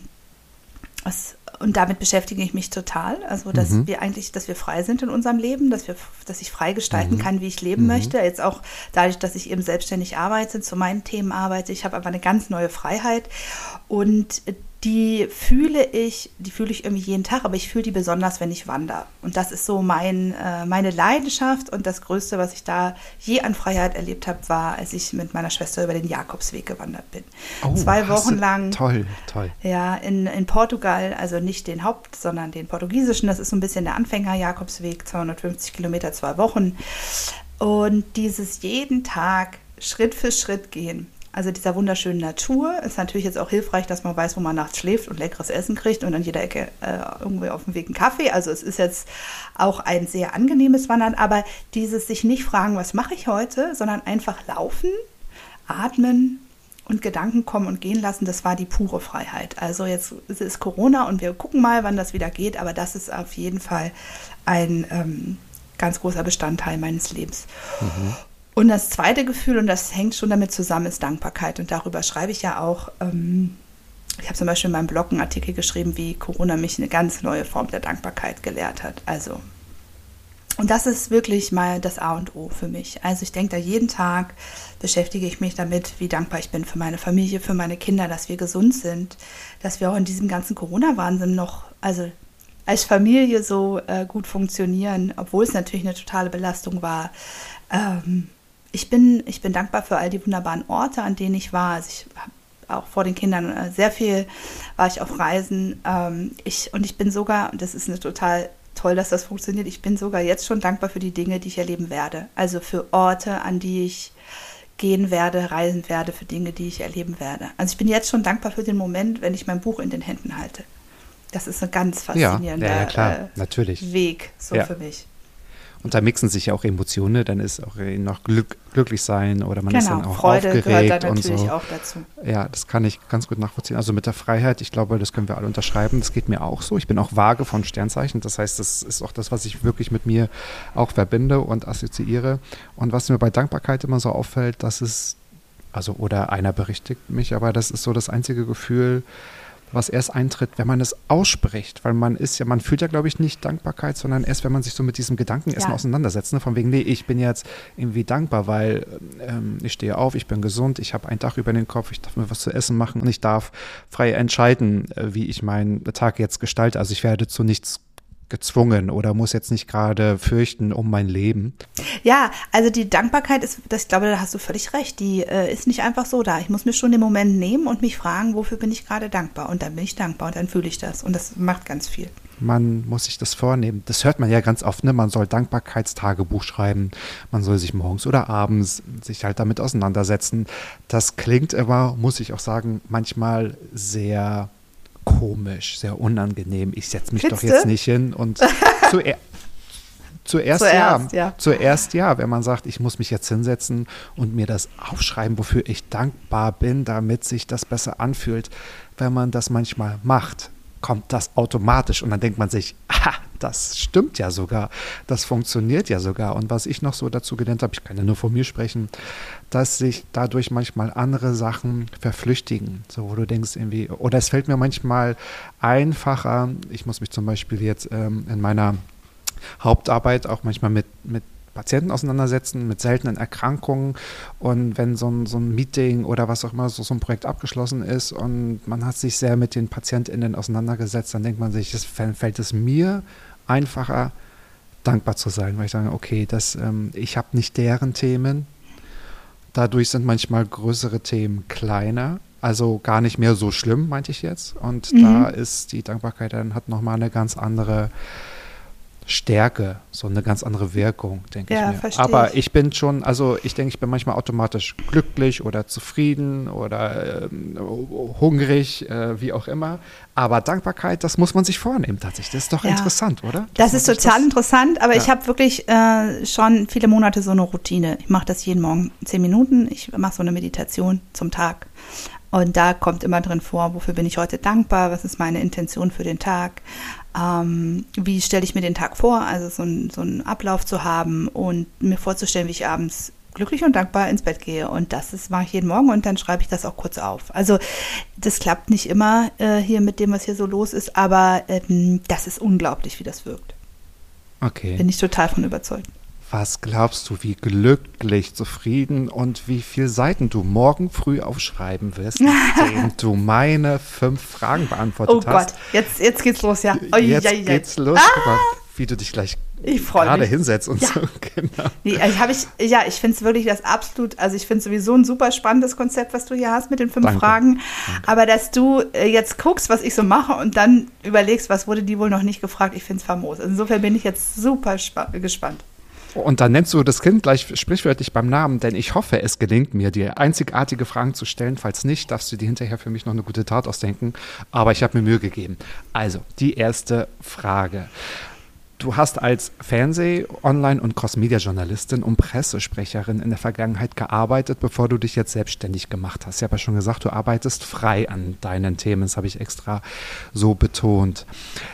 was, und damit beschäftige ich mich total. Also, dass Mhm. wir eigentlich, dass wir frei sind in unserem Leben, dass wir, dass ich frei gestalten Mhm. kann, wie ich leben möchte. Jetzt auch dadurch, dass ich eben selbstständig arbeite, zu meinen Themen arbeite. Ich habe aber eine ganz neue Freiheit. Und die fühle ich, die fühle ich irgendwie jeden Tag, aber ich fühle die besonders, wenn ich wandere. Und das ist so mein, äh, meine Leidenschaft und das Größte, was ich da je an Freiheit erlebt habe, war, als ich mit meiner Schwester über den Jakobsweg gewandert bin. Zwei Oh, hast Wochen du- lang. Toll, toll. Ja, in, in Portugal, also nicht den Haupt, sondern den portugiesischen. Das ist so ein bisschen der Anfänger-Jakobsweg, 250 Kilometer, zwei Wochen. Und dieses jeden Tag Schritt für Schritt gehen. Also dieser wunderschönen Natur ist natürlich jetzt auch hilfreich, dass man weiß, wo man nachts schläft und leckeres Essen kriegt und an jeder Ecke äh, irgendwie auf dem Weg einen Kaffee. Also es ist jetzt auch ein sehr angenehmes Wandern, aber dieses sich nicht fragen, was mache ich heute, sondern einfach laufen, atmen und Gedanken kommen und gehen lassen, das war die pure Freiheit. Also jetzt ist Corona und wir gucken mal, wann das wieder geht, aber das ist auf jeden Fall ein ähm, ganz großer Bestandteil meines Lebens. Und das zweite Gefühl, und das hängt schon damit zusammen, ist Dankbarkeit. Und darüber schreibe ich ja auch. Ähm, ich habe zum Beispiel in meinem Blog einen Artikel geschrieben, wie Corona mich eine ganz neue Form der Dankbarkeit gelehrt hat. Also und das ist wirklich mal das A und O für mich. Also ich denke da jeden Tag, beschäftige ich mich damit, wie dankbar ich bin für meine Familie, für meine Kinder, dass wir gesund sind, dass wir auch in diesem ganzen Corona-Wahnsinn noch, also als Familie so äh, gut funktionieren, obwohl es natürlich eine totale Belastung war. Ähm, ich, bin, ich bin dankbar für all die wunderbaren Orte, an denen ich war. Also ich habe auch vor den Kindern äh, sehr viel, war ich auf Reisen. Ähm, ich, und ich bin sogar, und das ist eine total toll, dass das funktioniert. Ich bin sogar jetzt schon dankbar für die Dinge, die ich erleben werde. Also für Orte, an die ich gehen werde, reisen werde, für Dinge, die ich erleben werde. Also ich bin jetzt schon dankbar für den Moment, wenn ich mein Buch in den Händen halte. Das ist ein ganz faszinierender ja, ja, klar, äh, natürlich. Weg so Ja. für mich. Und da mixen sich ja auch Emotionen, dann ist auch äh, noch Glück, glücklich sein oder man ist dann Genau, auch Freude aufgeregt gehört da und natürlich so. auch dazu. Ja, das kann ich ganz gut nachvollziehen. Also mit der Freiheit, ich glaube, das können wir alle unterschreiben. Das geht mir auch so. Ich bin auch vage von Sternzeichen. Das heißt, das ist auch das, was ich wirklich mit mir auch verbinde und assoziiere. Und was mir bei Dankbarkeit immer so auffällt, dass es, also, oder einer berichtigt mich, aber das ist so das einzige Gefühl, was erst eintritt, wenn man es ausspricht. Weil man ist ja, man fühlt ja, glaube ich, nicht Dankbarkeit, sondern erst, wenn man sich so mit diesem Gedanken erstmal Ja. auseinandersetzt. Ne? Von wegen, nee, ich bin jetzt irgendwie dankbar, weil ähm, ich stehe auf, ich bin gesund, ich habe ein Dach über den Kopf, ich darf mir was zu essen machen und ich darf frei entscheiden, äh, wie ich meinen Tag jetzt gestalte. Also ich werde zu nichts gezwungen oder muss jetzt nicht gerade fürchten um mein Leben. Ja, also die Dankbarkeit ist, das, ich glaube, da hast du völlig recht, die äh, ist nicht einfach so da. Ich muss mir schon den Moment nehmen und mich fragen, wofür bin ich gerade dankbar? Und dann bin ich dankbar und dann fühle ich das. Und das macht ganz viel. Man muss sich das vornehmen. Das hört man ja ganz oft, ne? Man soll Dankbarkeitstagebuch schreiben. Man soll sich morgens oder abends sich halt damit auseinandersetzen. Das klingt aber, muss ich auch sagen, manchmal sehr komisch, sehr unangenehm. Ich setze mich doch Findste? jetzt nicht hin und zuer zuerst, Zuerst, ja. ja. Zuerst ja, wenn man sagt, ich muss mich jetzt hinsetzen und mir das aufschreiben, wofür ich dankbar bin, damit sich das besser anfühlt. Wenn man das manchmal macht, kommt das automatisch und dann denkt man sich, aha, das stimmt ja sogar, das funktioniert ja sogar. Und was ich noch so dazu gelernt habe, ich kann ja nur von mir sprechen, dass sich dadurch manchmal andere Sachen verflüchtigen, so wo du denkst irgendwie, oder es fällt mir manchmal einfacher, ich muss mich zum Beispiel jetzt ähm, in meiner Hauptarbeit auch manchmal mit, mit Patienten auseinandersetzen, mit seltenen Erkrankungen. Und wenn so ein, so ein Meeting oder was auch immer, so, so ein Projekt abgeschlossen ist und man hat sich sehr mit den PatientInnen auseinandergesetzt, dann denkt man sich, es fällt es mir einfacher, dankbar zu sein, weil ich sage, okay, das, ähm, ich habe nicht deren Themen. Dadurch sind manchmal größere Themen kleiner. Also gar nicht mehr so schlimm, meinte ich jetzt. Und Mhm. da ist die Dankbarkeit dann hat nochmal eine ganz andere Stärke, so eine ganz andere Wirkung, denke Ja, ich mir. verstehe Aber ich. bin schon, also ich denke, ich bin manchmal automatisch glücklich oder zufrieden oder ähm, hungrig, äh, wie auch immer. Aber Dankbarkeit, das muss man sich vornehmen tatsächlich. Das ist doch Ja. interessant, oder? Das Dass ist man sich total interessant, aber Ja. ich habe wirklich äh, schon viele Monate so eine Routine. Ich mache das jeden Morgen zehn Minuten. Ich mache so eine Meditation zum Tag. Und da kommt immer drin vor, wofür bin ich heute dankbar, was ist meine Intention für den Tag, ähm, wie stelle ich mir den Tag vor, also so, ein, so einen Ablauf zu haben und mir vorzustellen, wie ich abends glücklich und dankbar ins Bett gehe. Und das ist, mache ich jeden Morgen und dann schreibe ich das auch kurz auf. Also das klappt nicht immer äh, hier mit dem, was hier so los ist, aber ähm, das ist unglaublich, wie das wirkt. Okay. Bin ich total von überzeugt. Was glaubst du, wie glücklich, zufrieden und wie viele Seiten du morgen früh aufschreiben wirst, indem du meine fünf Fragen beantwortet oh hast? Oh Gott, jetzt, jetzt geht's los, ja. Oh, jetzt ja, ja. geht's los. Ah! Mal, wie du dich gleich ich gerade mich. hinsetzt und ja. so. Genau. Nee, ich habe ich, ja, ich finde es wirklich das absolut, also ich finde sowieso ein super spannendes Konzept, was du hier hast mit den fünf Danke. Fragen. Danke. Aber dass du äh, jetzt guckst, was ich so mache und dann überlegst, was wurde die wohl noch nicht gefragt, ich finde es famos. Insofern bin ich jetzt super gespannt. Und dann nennst du das Kind gleich sprichwörtlich beim Namen, denn ich hoffe, es gelingt mir, dir einzigartige Fragen zu stellen. Falls nicht, darfst du dir hinterher für mich noch eine gute Tat ausdenken. Aber ich habe mir Mühe gegeben. Also, die erste Frage. Du hast als Fernseh-, Online- und Cross-Media-Journalistin und Pressesprecherin in der Vergangenheit gearbeitet, bevor du dich jetzt selbstständig gemacht hast. Ich habe ja schon gesagt, du arbeitest frei an deinen Themen. Das habe ich extra so betont.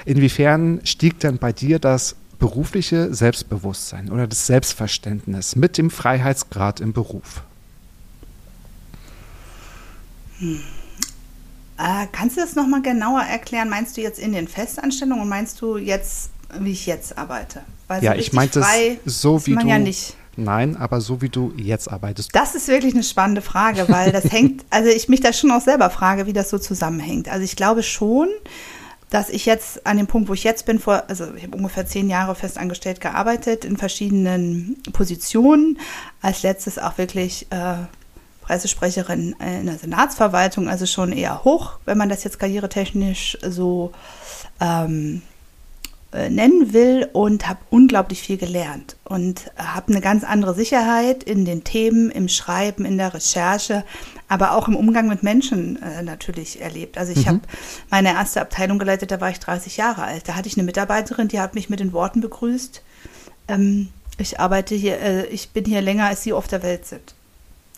Inwiefern stieg denn bei dir das berufliche Selbstbewusstsein oder das Selbstverständnis mit dem Freiheitsgrad im Beruf? Hm. Äh, kannst du das nochmal genauer erklären? Meinst du jetzt in den Festanstellungen und meinst du jetzt, wie ich jetzt arbeite? Weil ja, so ich meinte es so wie du. Ja nicht. Nein, aber so wie du jetzt arbeitest. Das ist wirklich eine spannende Frage, weil das hängt, also ich mich da schon auch selber frage, wie das so zusammenhängt. Also ich glaube schon, dass ich jetzt an dem Punkt, wo ich jetzt bin, vor, also ich habe ungefähr zehn Jahre festangestellt gearbeitet in verschiedenen Positionen. Als letztes auch wirklich äh, Pressesprecherin in der Senatsverwaltung, also schon eher hoch, wenn man das jetzt karrieretechnisch so ähm, äh, nennen will und habe unglaublich viel gelernt und habe eine ganz andere Sicherheit in den Themen, im Schreiben, in der Recherche, aber auch im Umgang mit Menschen äh, natürlich erlebt. Also ich mhm. habe meine erste Abteilung geleitet, da war ich 30 Jahre alt. Da hatte ich eine Mitarbeiterin, die hat mich mit den Worten begrüßt. Ähm, ich arbeite hier, äh, ich bin hier länger, als Sie auf der Welt sind.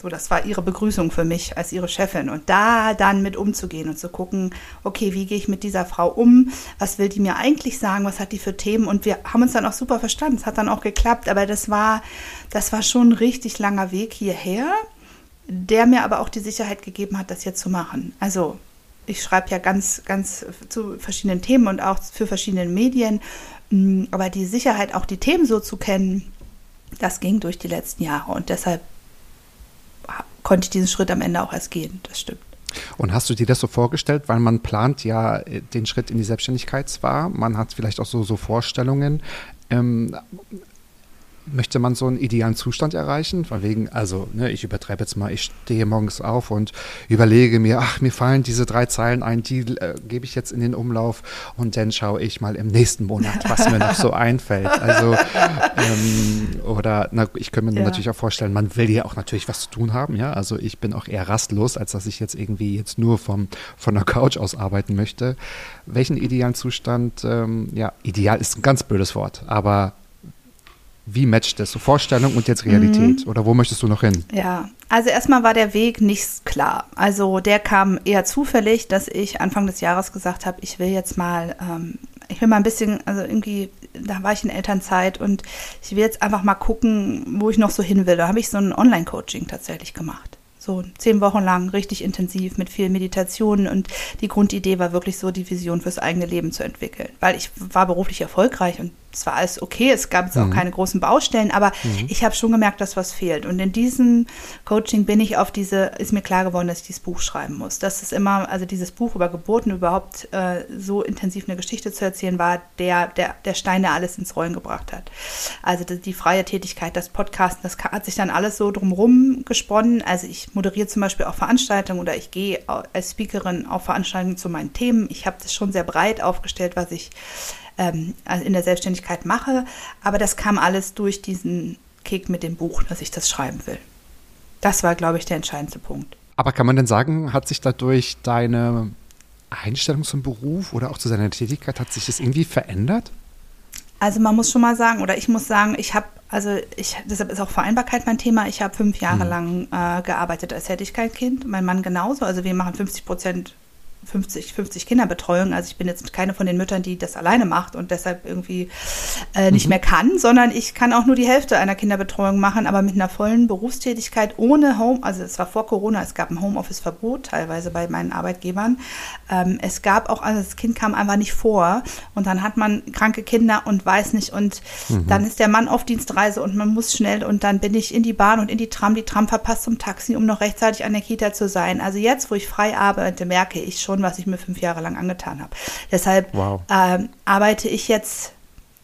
So, das war ihre Begrüßung für mich als ihre Chefin. Und da dann mit umzugehen und zu gucken, okay, wie gehe ich mit dieser Frau um? Was will die mir eigentlich sagen? Was hat die für Themen? Und wir haben uns dann auch super verstanden. Es hat dann auch geklappt. Aber das war, das war schon ein richtig langer Weg hierher, der mir aber auch die Sicherheit gegeben hat, das jetzt zu machen. Also, ich schreibe ja ganz, ganz zu verschiedenen Themen und auch für verschiedene Medien. Mm, aber die Sicherheit, auch die Themen so zu kennen, das ging durch die letzten Jahre. Und deshalb konnte ich diesen Schritt am Ende auch erst gehen. Das stimmt. Und hast du dir das so vorgestellt, weil man plant ja äh, den Schritt in die Selbstständigkeit zwar, man hat vielleicht auch so, so Vorstellungen. Ähm, möchte man so einen idealen Zustand erreichen? Von wegen, also, ne, ich übertreibe jetzt mal, ich stehe morgens auf und überlege mir, ach, mir fallen diese drei Zeilen ein, die äh, gebe ich jetzt in den Umlauf und dann schaue ich mal im nächsten Monat, was mir noch so einfällt. Also, ähm, oder, na, ich könnte mir ja. natürlich auch vorstellen, man will ja auch natürlich was zu tun haben, ja. Also ich bin auch eher rastlos, als dass ich jetzt irgendwie jetzt nur vom, von der Couch aus arbeiten möchte. Welchen idealen Zustand, ähm, ja, ideal ist ein ganz blödes Wort, aber wie matcht das? So Vorstellung und jetzt Realität? Mhm. Oder wo möchtest du noch hin? Ja, also erstmal war der Weg nicht klar. Also der kam eher zufällig, dass ich Anfang des Jahres gesagt habe, ich will jetzt mal, ähm, ich will mal ein bisschen, also irgendwie, da war ich in Elternzeit und ich will jetzt einfach mal gucken, wo ich noch so hin will. Da habe ich so ein Online-Coaching tatsächlich gemacht. So zehn Wochen lang richtig intensiv mit vielen Meditationen und die Grundidee war wirklich so, die Vision fürs eigene Leben zu entwickeln. Weil ich war beruflich erfolgreich und es war alles okay, es gab jetzt auch mhm. keine großen Baustellen, aber mhm. ich habe schon gemerkt, dass was fehlt. Und in diesem Coaching bin ich auf diese, ist mir klar geworden, dass ich dieses Buch schreiben muss. Dass es immer, also dieses Buch über Geburten überhaupt äh, so intensiv eine Geschichte zu erzählen, war der, der, der Stein, der alles ins Rollen gebracht hat. Also die, die freie Tätigkeit, das Podcasten, das hat sich dann alles so drumherum gesponnen. Also ich moderiere zum Beispiel auch Veranstaltungen oder ich gehe als Speakerin auf Veranstaltungen zu meinen Themen. Ich habe das schon sehr breit aufgestellt, was ich ähm, also in der Selbstständigkeit mache. Aber das kam alles durch diesen Kick mit dem Buch, dass ich das schreiben will. Das war, glaube ich, der entscheidendste Punkt. Aber kann man denn sagen, hat sich dadurch deine Einstellung zum Beruf oder auch zu seiner Tätigkeit, hat sich das irgendwie verändert? Also man muss schon mal sagen, oder ich muss sagen, ich habe, also ich, deshalb ist auch Vereinbarkeit mein Thema. Ich habe fünf Jahre Mhm. lang äh, gearbeitet, als hätte ich kein Kind. Mein Mann genauso. Also wir machen 50 Prozent 50, 50 Kinderbetreuung. Also ich bin jetzt keine von den Müttern, die das alleine macht und deshalb irgendwie äh, nicht mehr kann, sondern ich kann auch nur die Hälfte einer Kinderbetreuung machen, aber mit einer vollen Berufstätigkeit ohne Home, also es war vor Corona, es gab ein Homeoffice-Verbot teilweise bei meinen Arbeitgebern. Ähm, es gab auch, also das Kind kam einfach nicht vor und dann hat man kranke Kinder und weiß nicht und dann ist der Mann auf Dienstreise und man muss schnell und dann bin ich in die Bahn und in die Tram, die Tram verpasst zum Taxi, um noch rechtzeitig an der Kita zu sein. Also jetzt, wo ich frei arbeite, merke ich schon, was ich mir fünf Jahre lang angetan habe. Deshalb Wow. ähm, arbeite ich jetzt,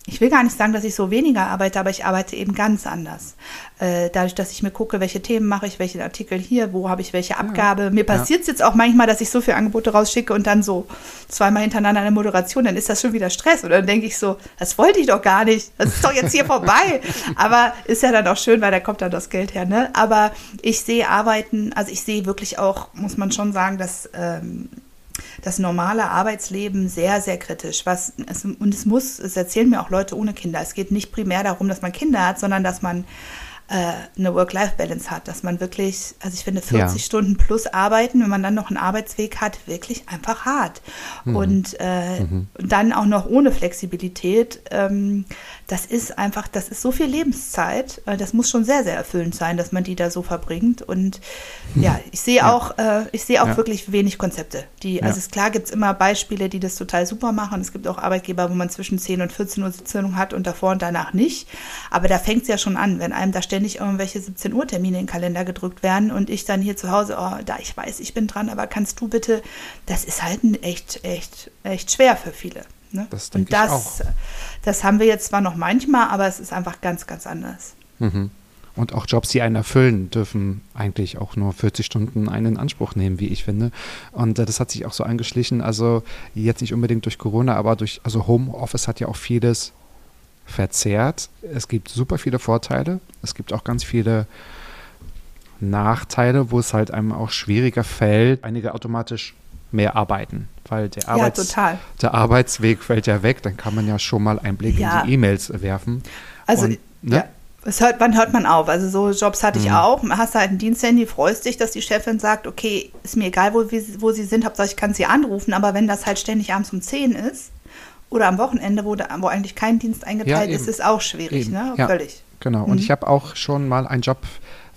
ich will gar nicht sagen, dass ich so weniger arbeite, aber ich arbeite eben ganz anders. Äh, dadurch, dass ich mir gucke, welche Themen mache ich, welche Artikel hier, wo habe ich welche Abgabe. Mir passiert es jetzt auch manchmal, dass ich so viele Angebote rausschicke und dann so zweimal hintereinander eine Moderation, dann ist das schon wieder Stress. Oder dann denke ich so, das wollte ich doch gar nicht. Das ist doch jetzt hier vorbei. Aber ist ja dann auch schön, weil da kommt dann das Geld her. Ne? Aber ich sehe Arbeiten, also ich sehe wirklich auch, muss man schon sagen, dass ähm, das normale Arbeitsleben sehr, sehr kritisch. Was, es, und es muss, es erzählen mir auch Leute ohne Kinder. Es geht nicht primär darum, dass man Kinder hat, sondern dass man eine Work-Life-Balance hat, dass man wirklich, also ich finde 40 Ja. Stunden plus arbeiten, wenn man dann noch einen Arbeitsweg hat, wirklich einfach hart. Und äh, dann auch noch ohne Flexibilität, ähm, das ist einfach, das ist so viel Lebenszeit, äh, das muss schon sehr, sehr erfüllend sein, dass man die da so verbringt. Und ja, ich sehe auch, äh, ich sehe auch Ja. wirklich wenig Konzepte. Die, Ja. also es, klar gibt es immer Beispiele, die das total super machen. Es gibt auch Arbeitgeber, wo man zwischen 10 und 14 Uhr Sitzung hat und davor und danach nicht. Aber da fängt es ja schon an, wenn einem da ständig irgendwelche 17 Uhr Termine in den Kalender gedrückt werden und ich dann hier zu Hause, oh, da ich weiß, ich bin dran, aber kannst du bitte, das ist halt echt, echt, echt schwer für viele. Ne? Das denke ich das, auch. das haben wir jetzt zwar noch manchmal, aber es ist einfach ganz, ganz anders. Mhm. Und auch Jobs, die einen erfüllen, dürfen eigentlich auch nur 40 Stunden einen in Anspruch nehmen, wie ich finde. Und äh, das hat sich auch so eingeschlichen. Also jetzt nicht unbedingt durch Corona, aber durch, also Homeoffice hat ja auch vieles verzerrt. Es gibt super viele Vorteile. Es gibt auch ganz viele Nachteile, wo es halt einem auch schwieriger fällt, einige automatisch mehr arbeiten, weil der, Ja, Arbeits total. der Arbeitsweg fällt ja weg. Dann kann man ja schon mal einen Blick Ja. in die E-Mails werfen. Also, Und, ne? ja. Es hört, wann hört man auf? Also so Jobs hatte ich Mhm. auch. Hast du halt ein Diensthandy, freust dich, dass die Chefin sagt, okay, ist mir egal, wo, wo sie sind, Hauptsache ich kann sie anrufen, aber wenn das halt ständig abends um 10 ist oder am Wochenende, wo, da, wo eigentlich kein Dienst eingeteilt Ja, ist, ist auch schwierig, Eben. ne? Ja. Völlig. Genau. Mhm. Und ich habe auch schon mal einen Job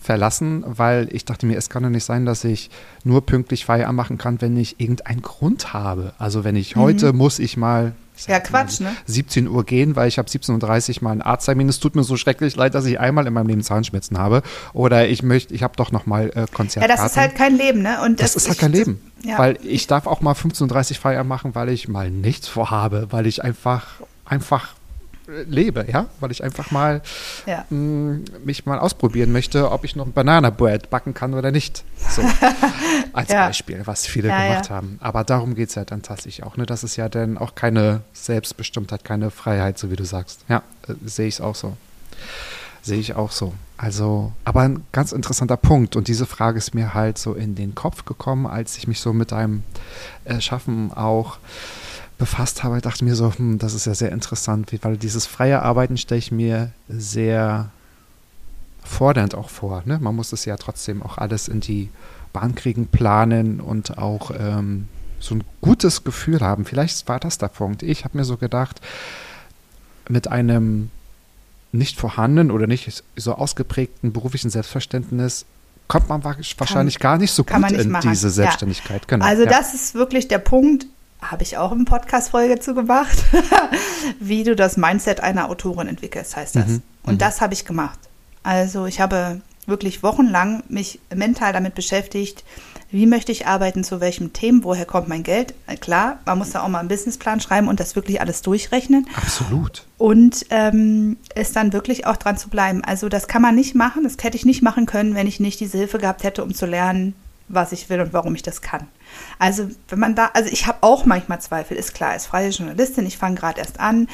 verlassen, weil ich dachte mir, es kann doch nicht sein, dass ich nur pünktlich Feierabend machen kann, wenn ich irgendeinen Grund habe. Also wenn ich heute muss ich mal Mhm. Ja, Quatsch, ne? 17 Uhr gehen, weil ich habe 17.30 Uhr mal einen Arzttermin. Es tut mir so schrecklich leid, dass ich einmal in meinem Leben Zahnschmerzen habe. Oder ich möchte, ich habe doch noch mal äh, Ja, Konzertkarten. das ist halt kein Leben, ne? Und Das ist halt kein Leben. Ja. Weil ich darf auch mal 15.30 Uhr Feierabend machen, weil ich mal nichts vorhabe, weil ich einfach, einfach lebe, ja? Weil ich einfach mal ja. mh, mich mal ausprobieren möchte, ob ich noch ein Banana Bread backen kann oder nicht. So, als Ja. Beispiel, was viele Ja, gemacht haben. Aber darum geht es ja dann tatsächlich auch. Ne? Das ist ja dann auch keine Selbstbestimmtheit, keine Freiheit, so wie du sagst. Ja, äh, sehe ich auch so. Sehe ich auch so. Also, aber ein ganz interessanter Punkt. Und diese Frage ist mir halt so in den Kopf gekommen, als ich mich so mit einem äh, Schaffen auch befasst habe. Ich dachte mir so, hm, das ist ja sehr interessant, weil dieses freie Arbeiten stelle ich mir sehr fordernd auch vor. Ne? Man muss es ja trotzdem auch alles in die Bahn kriegen, planen und auch ähm, so ein gutes Gefühl haben. Vielleicht war das der Punkt. Ich habe mir so gedacht, mit einem nicht vorhandenen oder nicht so ausgeprägten beruflichen Selbstverständnis kommt man wa- wahrscheinlich gar nicht so kann gut nicht in machen. diese Ja. Selbstständigkeit. Genau. Also ja. das ist wirklich der Punkt, habe ich auch im Podcast-Folge zu gemacht, wie du das Mindset einer Autorin entwickelst, heißt das. Mhm, Und mhm. das habe ich gemacht. Also ich habe wirklich wochenlang mich mental damit beschäftigt, wie möchte ich arbeiten, zu welchem Themen, woher kommt mein Geld. Klar, man muss da auch mal einen Businessplan schreiben und das wirklich alles durchrechnen Absolut. und ähm, es dann wirklich auch dran zu bleiben. Also das kann man nicht machen, das hätte ich nicht machen können, wenn ich nicht diese Hilfe gehabt hätte, um zu lernen, was ich will und warum ich das kann. Also wenn man da, also ich habe auch manchmal Zweifel, ist klar, als freie Journalistin, ich fange gerade erst an,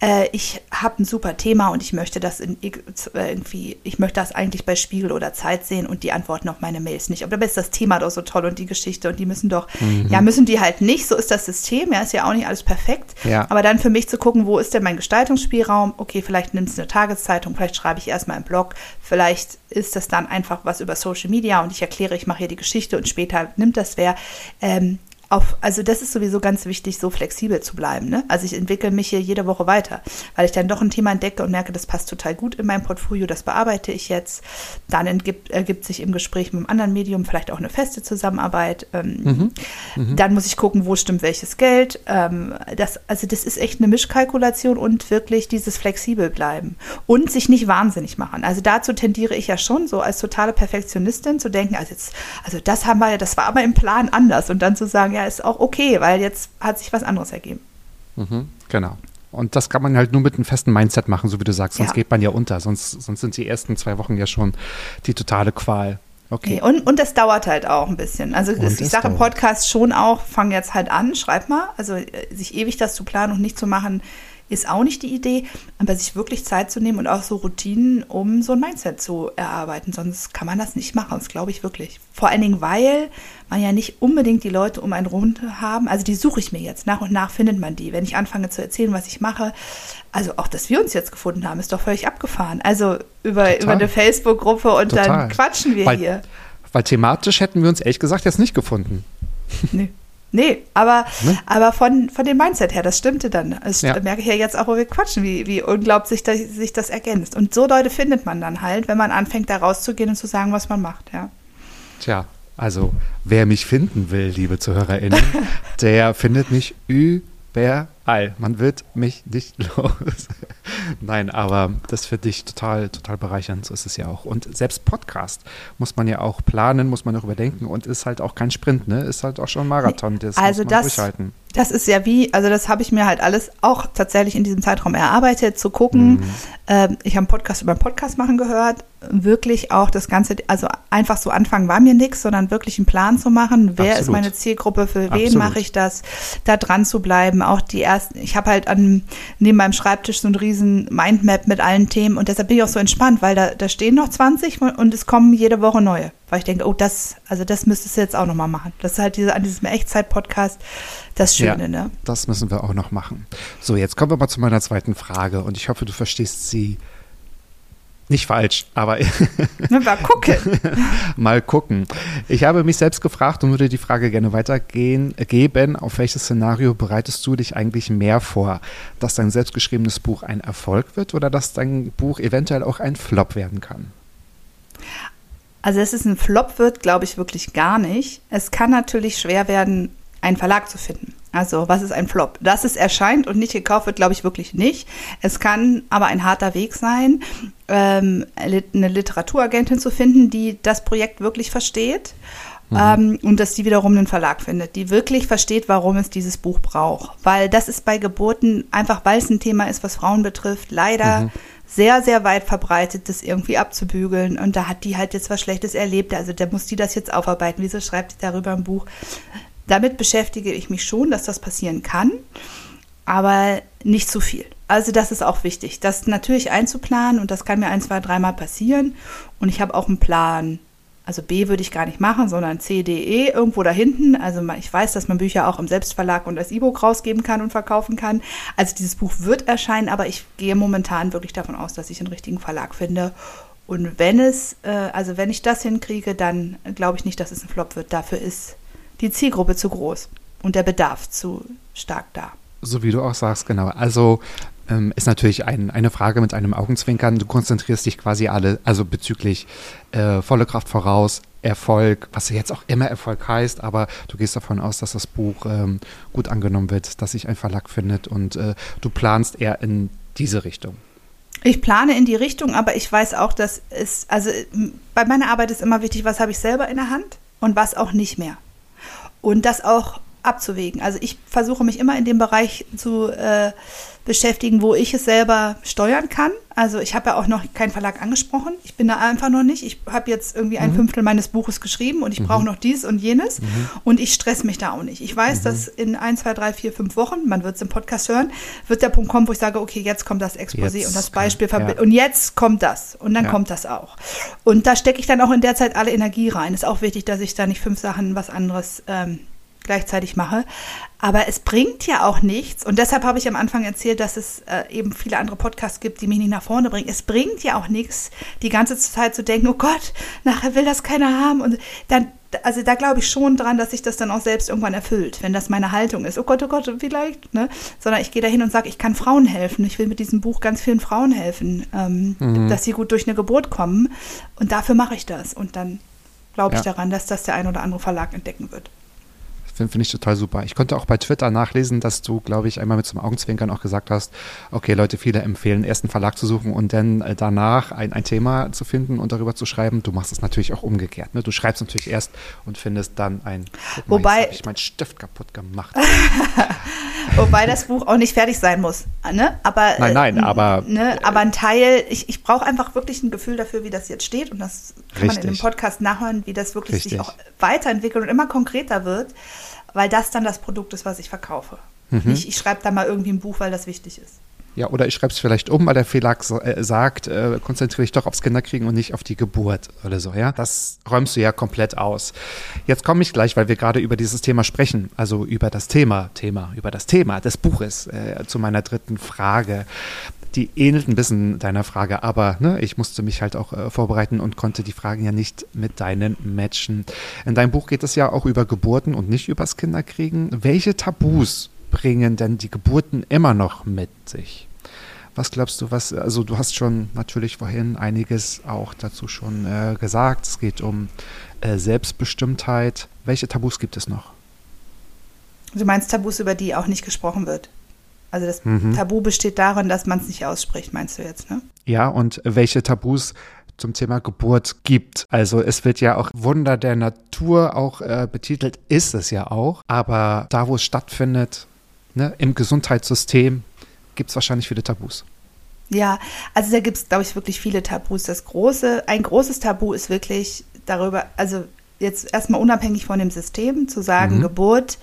äh, ich habe ein super Thema und ich möchte das in, irgendwie, ich möchte das eigentlich bei Spiegel oder Zeit sehen und die antworten auf meine Mails nicht. Aber dabei ist das Thema doch so toll und die Geschichte und die müssen doch, mhm. ja, müssen die halt nicht, so ist das System, ja, ist ja auch nicht alles perfekt. Ja. Aber dann für mich zu gucken, wo ist denn mein Gestaltungsspielraum? Okay, vielleicht nimmst du eine Tageszeitung, vielleicht schreibe ich erstmal einen Blog, vielleicht ist das dann einfach was über Social Media und ich erkläre, ich mache hier die Geschichte und später nimmt das wer. Ähm, auf, also das ist sowieso ganz wichtig, so flexibel zu bleiben. Ne? Also ich entwickle mich hier jede Woche weiter, weil ich dann doch ein Thema entdecke und merke, das passt total gut in mein Portfolio, das bearbeite ich jetzt. Dann ergibt, ergibt sich im Gespräch mit einem anderen Medium vielleicht auch eine feste Zusammenarbeit. Ähm, mhm. Mhm. Dann muss ich gucken, wo stimmt welches Geld. Ähm, das, also das ist echt eine Mischkalkulation und wirklich dieses flexibel bleiben und sich nicht wahnsinnig machen. Also dazu tendiere ich ja schon so als totale Perfektionistin zu denken, also jetzt, also das haben wir, das war aber im Plan anders und dann zu sagen, ja, ist auch okay, weil jetzt hat sich was anderes ergeben. Mhm, genau. Und das kann man halt nur mit einem festen Mindset machen, so wie du sagst, sonst ja. geht man ja unter. Sonst, sonst sind die ersten zwei Wochen ja schon die totale Qual. Okay. Nee, und, und das dauert halt auch ein bisschen. Also das, ich sage im Podcast schon auch, fang jetzt halt an, schreib mal. Also äh, sich ewig das zu planen und nicht zu machen, ist auch nicht die Idee, aber sich wirklich Zeit zu nehmen und auch so Routinen, um so ein Mindset zu erarbeiten. Sonst kann man das nicht machen, das glaube ich wirklich. Vor allen Dingen, weil man ja nicht unbedingt die Leute um einen rund haben. Also die suche ich mir jetzt. Nach und nach findet man die. Wenn ich anfange zu erzählen, was ich mache, also auch, dass wir uns jetzt gefunden haben, ist doch völlig abgefahren. Also über, über eine Facebook-Gruppe und Total. dann quatschen wir weil, hier. Weil thematisch hätten wir uns ehrlich gesagt jetzt nicht gefunden. Nee. Nee, aber, ne? aber von, von dem Mindset her, das stimmte dann. Das ja. merke ich ja jetzt auch, wo wir quatschen, wie, wie unglaublich sich, sich das ergänzt. Und so Leute findet man dann halt, wenn man anfängt, da rauszugehen und zu sagen, was man macht, ja. Tja, also wer mich finden will, liebe ZuhörerInnen, der findet mich überall. Man wird mich nicht los. Nein, aber das finde ich total, total bereichernd. So ist es ja auch. Und selbst Podcast muss man ja auch planen, muss man auch überdenken und ist halt auch kein Sprint, ne? Ist halt auch schon ein Marathon. Das also muss man das, durchhalten. Das ist ja wie, also das habe ich mir halt alles auch tatsächlich in diesem Zeitraum erarbeitet, zu gucken. Mhm. Äh, ich habe einen Podcast über einen Podcast machen gehört. Wirklich auch das Ganze, also einfach so anfangen war mir nichts, sondern wirklich einen Plan zu machen. Wer Absolut. ist meine Zielgruppe, für wen mache ich das, da dran zu bleiben. Auch die ersten, ich habe halt an, neben meinem Schreibtisch so ein riesen Mindmap mit allen Themen und deshalb bin ich auch so entspannt, weil da, da stehen noch 20 und es kommen jede Woche neue. Weil ich denke, oh, das, also das müsstest du jetzt auch nochmal machen. Das ist halt diese, an diesem Echtzeit-Podcast das Schöne, ja, ne? Das müssen wir auch noch machen. So, jetzt kommen wir mal zu meiner zweiten Frage und ich hoffe, du verstehst sie nicht falsch, aber mal gucken. mal gucken. Ich habe mich selbst gefragt und würde die Frage gerne weitergehen geben. Auf welches Szenario bereitest du dich eigentlich mehr vor? Dass dein selbstgeschriebenes Buch ein Erfolg wird oder dass dein Buch eventuell auch ein Flop werden kann? Also, dass es ein Flop wird, glaube ich wirklich gar nicht. Es kann natürlich schwer werden, einen Verlag zu finden. Also, was ist ein Flop? Dass es erscheint und nicht gekauft wird, glaube ich wirklich nicht. Es kann aber ein harter Weg sein, ähm, eine Literaturagentin zu finden, die das Projekt wirklich versteht. Mhm. Ähm, und dass die wiederum einen Verlag findet, die wirklich versteht, warum es dieses Buch braucht. Weil das ist bei Geburten, einfach weil es ein Thema ist, was Frauen betrifft, leider mhm. sehr, sehr weit verbreitet, das irgendwie abzubügeln. Und da hat die halt jetzt was Schlechtes erlebt. Also da muss die das jetzt aufarbeiten. Wieso schreibt die darüber ein Buch? Damit beschäftige ich mich schon, dass das passieren kann, aber nicht zu viel. Also das ist auch wichtig, das natürlich einzuplanen und das kann mir ein, zwei, dreimal passieren und ich habe auch einen Plan. Also B würde ich gar nicht machen, sondern C, D, E irgendwo da hinten. Also ich weiß, dass man Bücher auch im Selbstverlag und als E-Book rausgeben kann und verkaufen kann. Also dieses Buch wird erscheinen, aber ich gehe momentan wirklich davon aus, dass ich einen richtigen Verlag finde. Und wenn es, äh, also wenn ich das hinkriege, dann glaube ich nicht, dass es ein Flop wird. Dafür ist die Zielgruppe zu groß und der Bedarf zu stark da. So wie du auch sagst, genau. Also ähm, ist natürlich ein, eine Frage mit einem Augenzwinkern. Du konzentrierst dich quasi alle, also bezüglich äh, volle Kraft voraus, Erfolg, was jetzt auch immer Erfolg heißt, aber du gehst davon aus, dass das Buch ähm, gut angenommen wird, dass sich ein Verlag findet und äh, du planst eher in diese Richtung. Ich plane in die Richtung, aber ich weiß auch, dass es, also bei meiner Arbeit ist immer wichtig, was habe ich selber in der Hand und was auch nicht mehr. Und das auch abzuwägen. Also ich versuche mich immer in dem Bereich zu äh, beschäftigen, wo ich es selber steuern kann. Also ich habe ja auch noch keinen Verlag angesprochen. Ich bin da einfach noch nicht. Ich habe jetzt irgendwie ein Fünftel meines Buches geschrieben und ich brauche noch dies und jenes. Und ich stress mich da auch nicht. Ich weiß, dass in ein, zwei, drei, vier, fünf Wochen, man wird es im Podcast hören, wird der Punkt kommen, wo ich sage, okay, jetzt kommt das Exposé Jetzt und das kann- Beispiel verbi- ja. und jetzt kommt das und dann Ja. kommt das auch. Und da stecke ich dann auch in der Zeit alle Energie rein. Ist auch wichtig, dass ich da nicht fünf Sachen was anderes ähm, gleichzeitig mache. Aber es bringt ja auch nichts. Und deshalb habe ich am Anfang erzählt, dass es äh, eben viele andere Podcasts gibt, die mich nicht nach vorne bringen. Es bringt ja auch nichts, die ganze Zeit zu denken, oh Gott, nachher will das keiner haben. Und dann, also da glaube ich schon dran, dass sich das dann auch selbst irgendwann erfüllt, wenn das meine Haltung ist. Oh Gott, oh Gott, vielleicht, ne? Sondern ich gehe da hin und sage, ich kann Frauen helfen. Ich will mit diesem Buch ganz vielen Frauen helfen, ähm, dass sie gut durch eine Geburt kommen. Und dafür mache ich das. Und dann glaube ich Ja. daran, dass das der ein oder andere Verlag entdecken wird. Finde find ich total super. Ich konnte auch bei Twitter nachlesen, dass du, glaube ich, einmal mit so einem Augenzwinkern auch gesagt hast, okay, Leute, viele empfehlen, erst einen Verlag zu suchen und dann äh, danach ein, ein Thema zu finden und darüber zu schreiben. Du machst es natürlich auch umgekehrt. Ne? Du schreibst natürlich erst und findest dann ein. Guck mal, Wobei- jetzt habe ich meinen Stift kaputt gemacht. Wobei das Buch auch nicht fertig sein muss. Ne? Aber, Nein, nein, äh, aber- Ne, aber ein Teil, ich, ich brauche einfach wirklich ein Gefühl dafür, wie das jetzt steht. Und das kann man in dem Richtig. Podcast nachhören, wie das wirklich sich Richtig. auch weiterentwickelt und immer konkreter wird, weil das dann das Produkt ist, was ich verkaufe. Mhm. Nicht, ich schreibe da mal irgendwie ein Buch, weil das wichtig ist. Ja, oder ich schreibe es vielleicht um, weil der Verlag äh, sagt, äh, konzentriere dich doch aufs Kinderkriegen und nicht auf die Geburt oder so, ja. Das räumst du ja komplett aus. Jetzt komme ich gleich, weil wir gerade über dieses Thema sprechen, also über das Thema, Thema, über das Thema des Buches, äh, zu meiner dritten Frage. Die ähnelt ein bisschen deiner Frage, aber ne, ich musste mich halt auch äh, vorbereiten und konnte die Fragen ja nicht mit deinen matchen. In deinem Buch geht es ja auch über Geburten und nicht übers Kinderkriegen. Welche Tabus bringen denn die Geburten immer noch mit sich? Was glaubst du, was, also du hast schon natürlich vorhin einiges auch dazu schon äh, gesagt. Es geht um äh, Selbstbestimmtheit. Welche Tabus gibt es noch? Du meinst Tabus, über die auch nicht gesprochen wird. Also das Mhm. Tabu besteht darin, dass man es nicht ausspricht, meinst du jetzt, ne? Ja, und welche Tabus zum Thema Geburt gibt. Also es wird ja auch Wunder der Natur auch äh, betitelt, ist es ja auch. Aber da, wo es stattfindet, ne, im Gesundheitssystem, gibt es wahrscheinlich viele Tabus. Ja, also da gibt es, glaube ich, wirklich viele Tabus. Das große, ein großes Tabu ist wirklich darüber, also jetzt erstmal unabhängig von dem System, zu sagen, Mhm. Geburt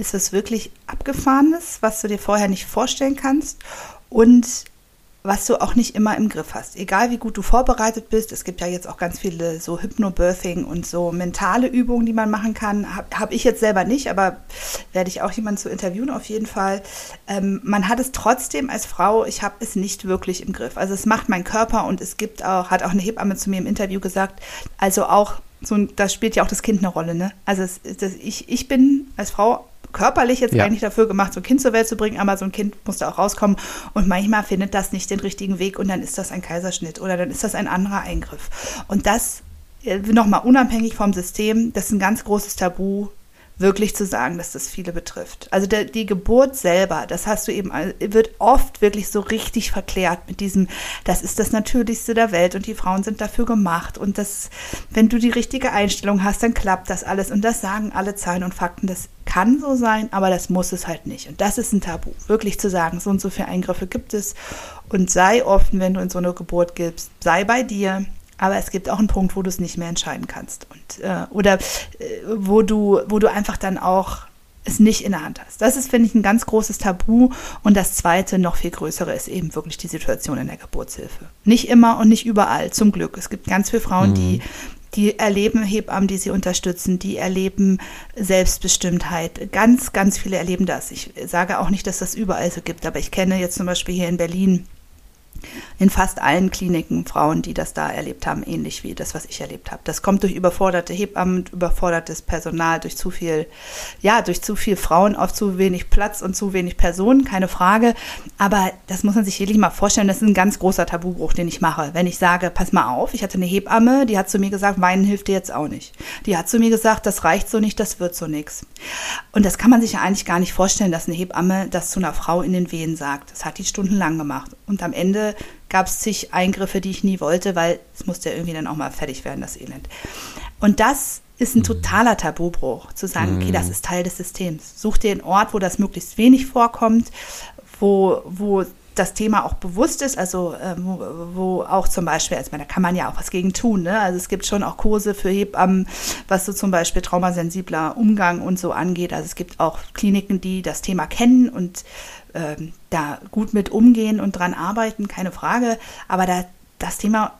ist es wirklich Abgefahrenes, was du dir vorher nicht vorstellen kannst und was du auch nicht immer im Griff hast. Egal wie gut du vorbereitet bist, es gibt ja jetzt auch ganz viele so Hypnobirthing und so mentale Übungen, die man machen kann. Habe hab ich jetzt selber nicht, aber werde ich auch jemanden zu interviewen auf jeden Fall. Ähm, man hat es trotzdem als Frau, ich habe es nicht wirklich im Griff. Also es macht mein Körper und es gibt auch, hat auch eine Hebamme zu mir im Interview gesagt, also auch so, ein- da spielt ja auch das Kind eine Rolle, ne? Also es, das, ich, ich bin als Frau körperlich jetzt Ja. eigentlich dafür gemacht, so ein Kind zur Welt zu bringen, aber so ein Kind muss da auch rauskommen und manchmal findet das nicht den richtigen Weg und dann ist das ein Kaiserschnitt oder dann ist das ein anderer Eingriff. Und das nochmal unabhängig vom System, das ist ein ganz großes Tabu, wirklich zu sagen, dass das viele betrifft. Also der, die Geburt selber, das hast du eben, wird oft wirklich so richtig verklärt mit diesem, das ist das Natürlichste der Welt und die Frauen sind dafür gemacht. Und das, wenn du die richtige Einstellung hast, dann klappt das alles. Und das sagen alle Zahlen und Fakten, das kann so sein, aber das muss es halt nicht. Und das ist ein Tabu, wirklich zu sagen, so und so viele Eingriffe gibt es. Und sei offen, wenn du in so eine Geburt gibst, sei bei dir, aber es gibt auch einen Punkt, wo du es nicht mehr entscheiden kannst. Und, äh, oder äh, wo, du, wo du einfach dann auch es nicht in der Hand hast. Das ist, finde ich, ein ganz großes Tabu. Und das zweite, noch viel größere, ist eben wirklich die Situation in der Geburtshilfe. Nicht immer und nicht überall, zum Glück. Es gibt ganz viele Frauen, die die erleben Hebammen, die sie unterstützen, die erleben Selbstbestimmtheit. Ganz, ganz viele erleben das. Ich sage auch nicht, dass das überall so gibt, aber ich kenne jetzt zum Beispiel hier in Berlin in fast allen Kliniken Frauen, die das da erlebt haben, ähnlich wie das, was ich erlebt habe. Das kommt durch überforderte Hebammen, überfordertes Personal, durch zu viel, ja, durch zu viel Frauen auf zu wenig Platz und zu wenig Personen, keine Frage. Aber das muss man sich wirklich mal vorstellen. Das ist ein ganz großer Tabubruch, den ich mache. Wenn ich sage, pass mal auf, ich hatte eine Hebamme, die hat zu mir gesagt, weinen hilft dir jetzt auch nicht. Die hat zu mir gesagt, das reicht so nicht, das wird so nichts. Und das kann man sich ja eigentlich gar nicht vorstellen, dass eine Hebamme das zu einer Frau in den Wehen sagt. Das hat die stundenlang gemacht. Und am Ende gab es zig Eingriffe, die ich nie wollte, weil es musste ja irgendwie dann auch mal fertig werden, das Elend. Und das ist ein totaler Tabubruch, zu sagen, okay, das ist Teil des Systems. Such dir einen Ort, wo das möglichst wenig vorkommt, wo, wo das Thema auch bewusst ist, also äh, wo, wo auch zum Beispiel, also da kann man ja auch was gegen tun, ne? Also es gibt schon auch Kurse für Hebammen, was so zum Beispiel traumasensibler Umgang und so angeht. Also es gibt auch Kliniken, die das Thema kennen und ähm, da gut mit umgehen und dran arbeiten, keine Frage. Aber da, das Thema,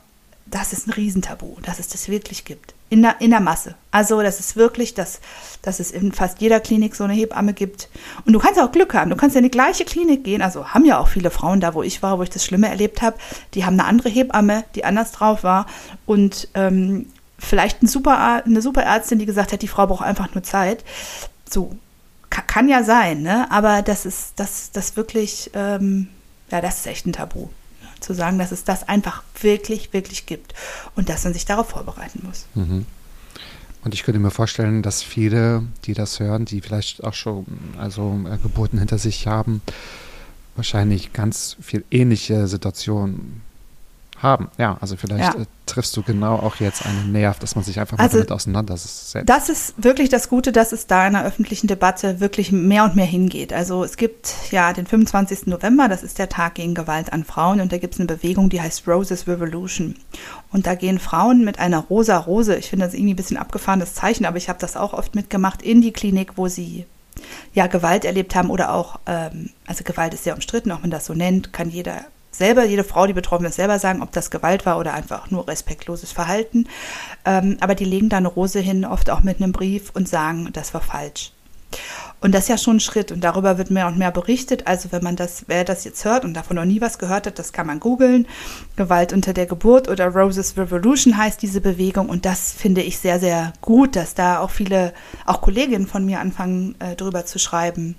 das ist ein Riesentabu, dass es das wirklich gibt. In der, in der Masse. Also das ist wirklich, dass, dass es in fast jeder Klinik so eine Hebamme gibt. Und du kannst auch Glück haben. Du kannst in die gleiche Klinik gehen. Also haben ja auch viele Frauen da, wo ich war, wo ich das Schlimme erlebt habe. Die haben eine andere Hebamme, die anders drauf war. Und ähm, vielleicht ein super, eine super Ärztin, die gesagt hat, die Frau braucht einfach nur Zeit. So, kann ja sein, ne? Aber das ist, das, das wirklich, ähm, ja, das ist echt ein Tabu zu sagen, dass es das einfach wirklich, wirklich gibt und dass man sich darauf vorbereiten muss. Mhm. Und ich könnte mir vorstellen, dass viele, die das hören, die vielleicht auch schon also äh, Geburten hinter sich haben, wahrscheinlich ganz viel ähnliche Situationen haben. Ja, also vielleicht ja. äh, triffst du genau auch jetzt einen Nerv, dass man sich einfach mal also, damit auseinandersetzt. Das ist wirklich das Gute, dass es da in der öffentlichen Debatte wirklich mehr und mehr hingeht. Also es gibt ja den 25. November, das ist der Tag gegen Gewalt an Frauen und da gibt es eine Bewegung, die heißt Roses Revolution. Und da gehen Frauen mit einer rosa Rose, ich finde das irgendwie ein bisschen abgefahrenes Zeichen, aber ich habe das auch oft mitgemacht, in die Klinik, wo sie ja Gewalt erlebt haben oder auch, ähm, also Gewalt ist sehr umstritten, ob man das so nennt, kann jeder selber, jede Frau, die betroffen ist, selber sagen, ob das Gewalt war oder einfach nur respektloses Verhalten. Ähm, aber die legen da eine Rose hin, oft auch mit einem Brief und sagen, das war falsch. Und das ist ja schon ein Schritt und darüber wird mehr und mehr berichtet. Also wenn man das, wer das jetzt hört und davon noch nie was gehört hat, das kann man googeln. Gewalt unter der Geburt oder Roses Revolution heißt diese Bewegung und das finde ich sehr, sehr gut, dass da auch viele, auch Kolleginnen von mir anfangen, äh, drüber zu schreiben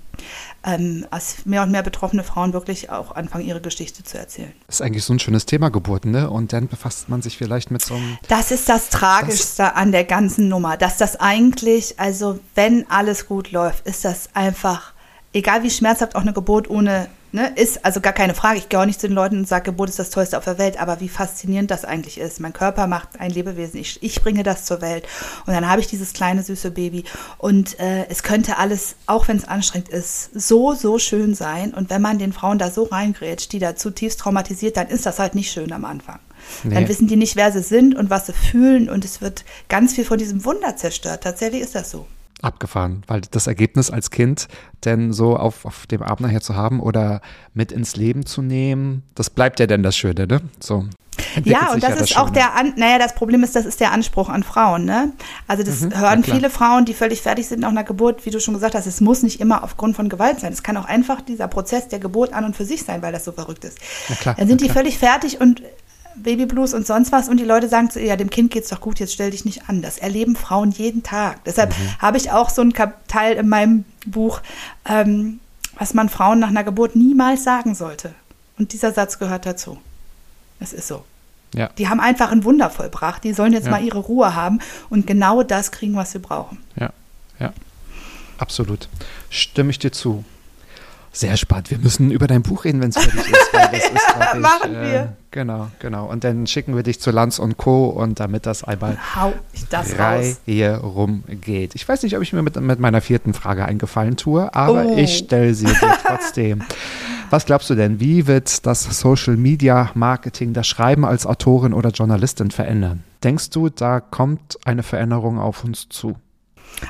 ähm, als mehr und mehr betroffene Frauen wirklich auch anfangen, ihre Geschichte zu erzählen. Das ist eigentlich so ein schönes Thema Geburten, ne? Und dann befasst man sich vielleicht mit so einem. Das ist das Tragischste das an der ganzen Nummer, dass das eigentlich, also wenn alles gut läuft, ist das einfach, egal wie schmerzhaft auch eine Geburt ohne Ne, ist also gar keine Frage. Ich gehe auch nicht zu den Leuten und sage, Geburt ist das Tollste auf der Welt, aber wie faszinierend das eigentlich ist. Mein Körper macht ein Lebewesen, ich, ich bringe das zur Welt und dann habe ich dieses kleine süße Baby und äh, es könnte alles, auch wenn es anstrengend ist, so, so schön sein und wenn man den Frauen da so reingrätscht, die da zutiefst traumatisiert, dann ist das halt nicht schön am Anfang. Nee. Dann wissen die nicht, wer sie sind und was sie fühlen und es wird ganz viel von diesem Wunder zerstört. Tatsächlich ist das so abgefahren, weil das Ergebnis als Kind denn so auf, auf dem Abend nachher zu haben oder mit ins Leben zu nehmen, das bleibt ja dann das Schöne, ne? So. Ja, und das ja ist das auch der, An naja, das Problem ist, das ist der Anspruch an Frauen, ne? Also das mhm, hören viele Frauen, die völlig fertig sind nach einer Geburt, wie du schon gesagt hast, es muss nicht immer aufgrund von Gewalt sein. Es kann auch einfach dieser Prozess der Geburt an und für sich sein, weil das so verrückt ist. Klar, Dann sind die völlig fertig und Babyblues und sonst was und die Leute sagen zu ihr, ja, dem Kind geht's doch gut, jetzt stell dich nicht an. Das erleben Frauen jeden Tag. Deshalb mhm. habe ich auch so ein Teil in meinem Buch, ähm, was man Frauen nach einer Geburt niemals sagen sollte. Und dieser Satz gehört dazu. Es ist so. Ja. Die haben einfach ein Wunder vollbracht. Die sollen jetzt ja. mal ihre Ruhe haben und genau das kriegen, was sie brauchen. Ja, ja. Absolut. Stimme ich dir zu. Sehr spannend. Wir müssen über dein Buch reden, wenn es fertig ist. Das ist ich, Machen wir. Äh, genau, genau. Und dann schicken wir dich zu Lanz und Co. und damit das einmal Hau ich das Reihe rumgeht. Ich weiß nicht, ob ich mir mit, mit meiner vierten Frage eingefallen tue, aber oh. ich stelle sie dir trotzdem. Was glaubst du denn, wie wird das Social Media Marketing das Schreiben als Autorin oder Journalistin verändern? Denkst du, da kommt eine Veränderung auf uns zu?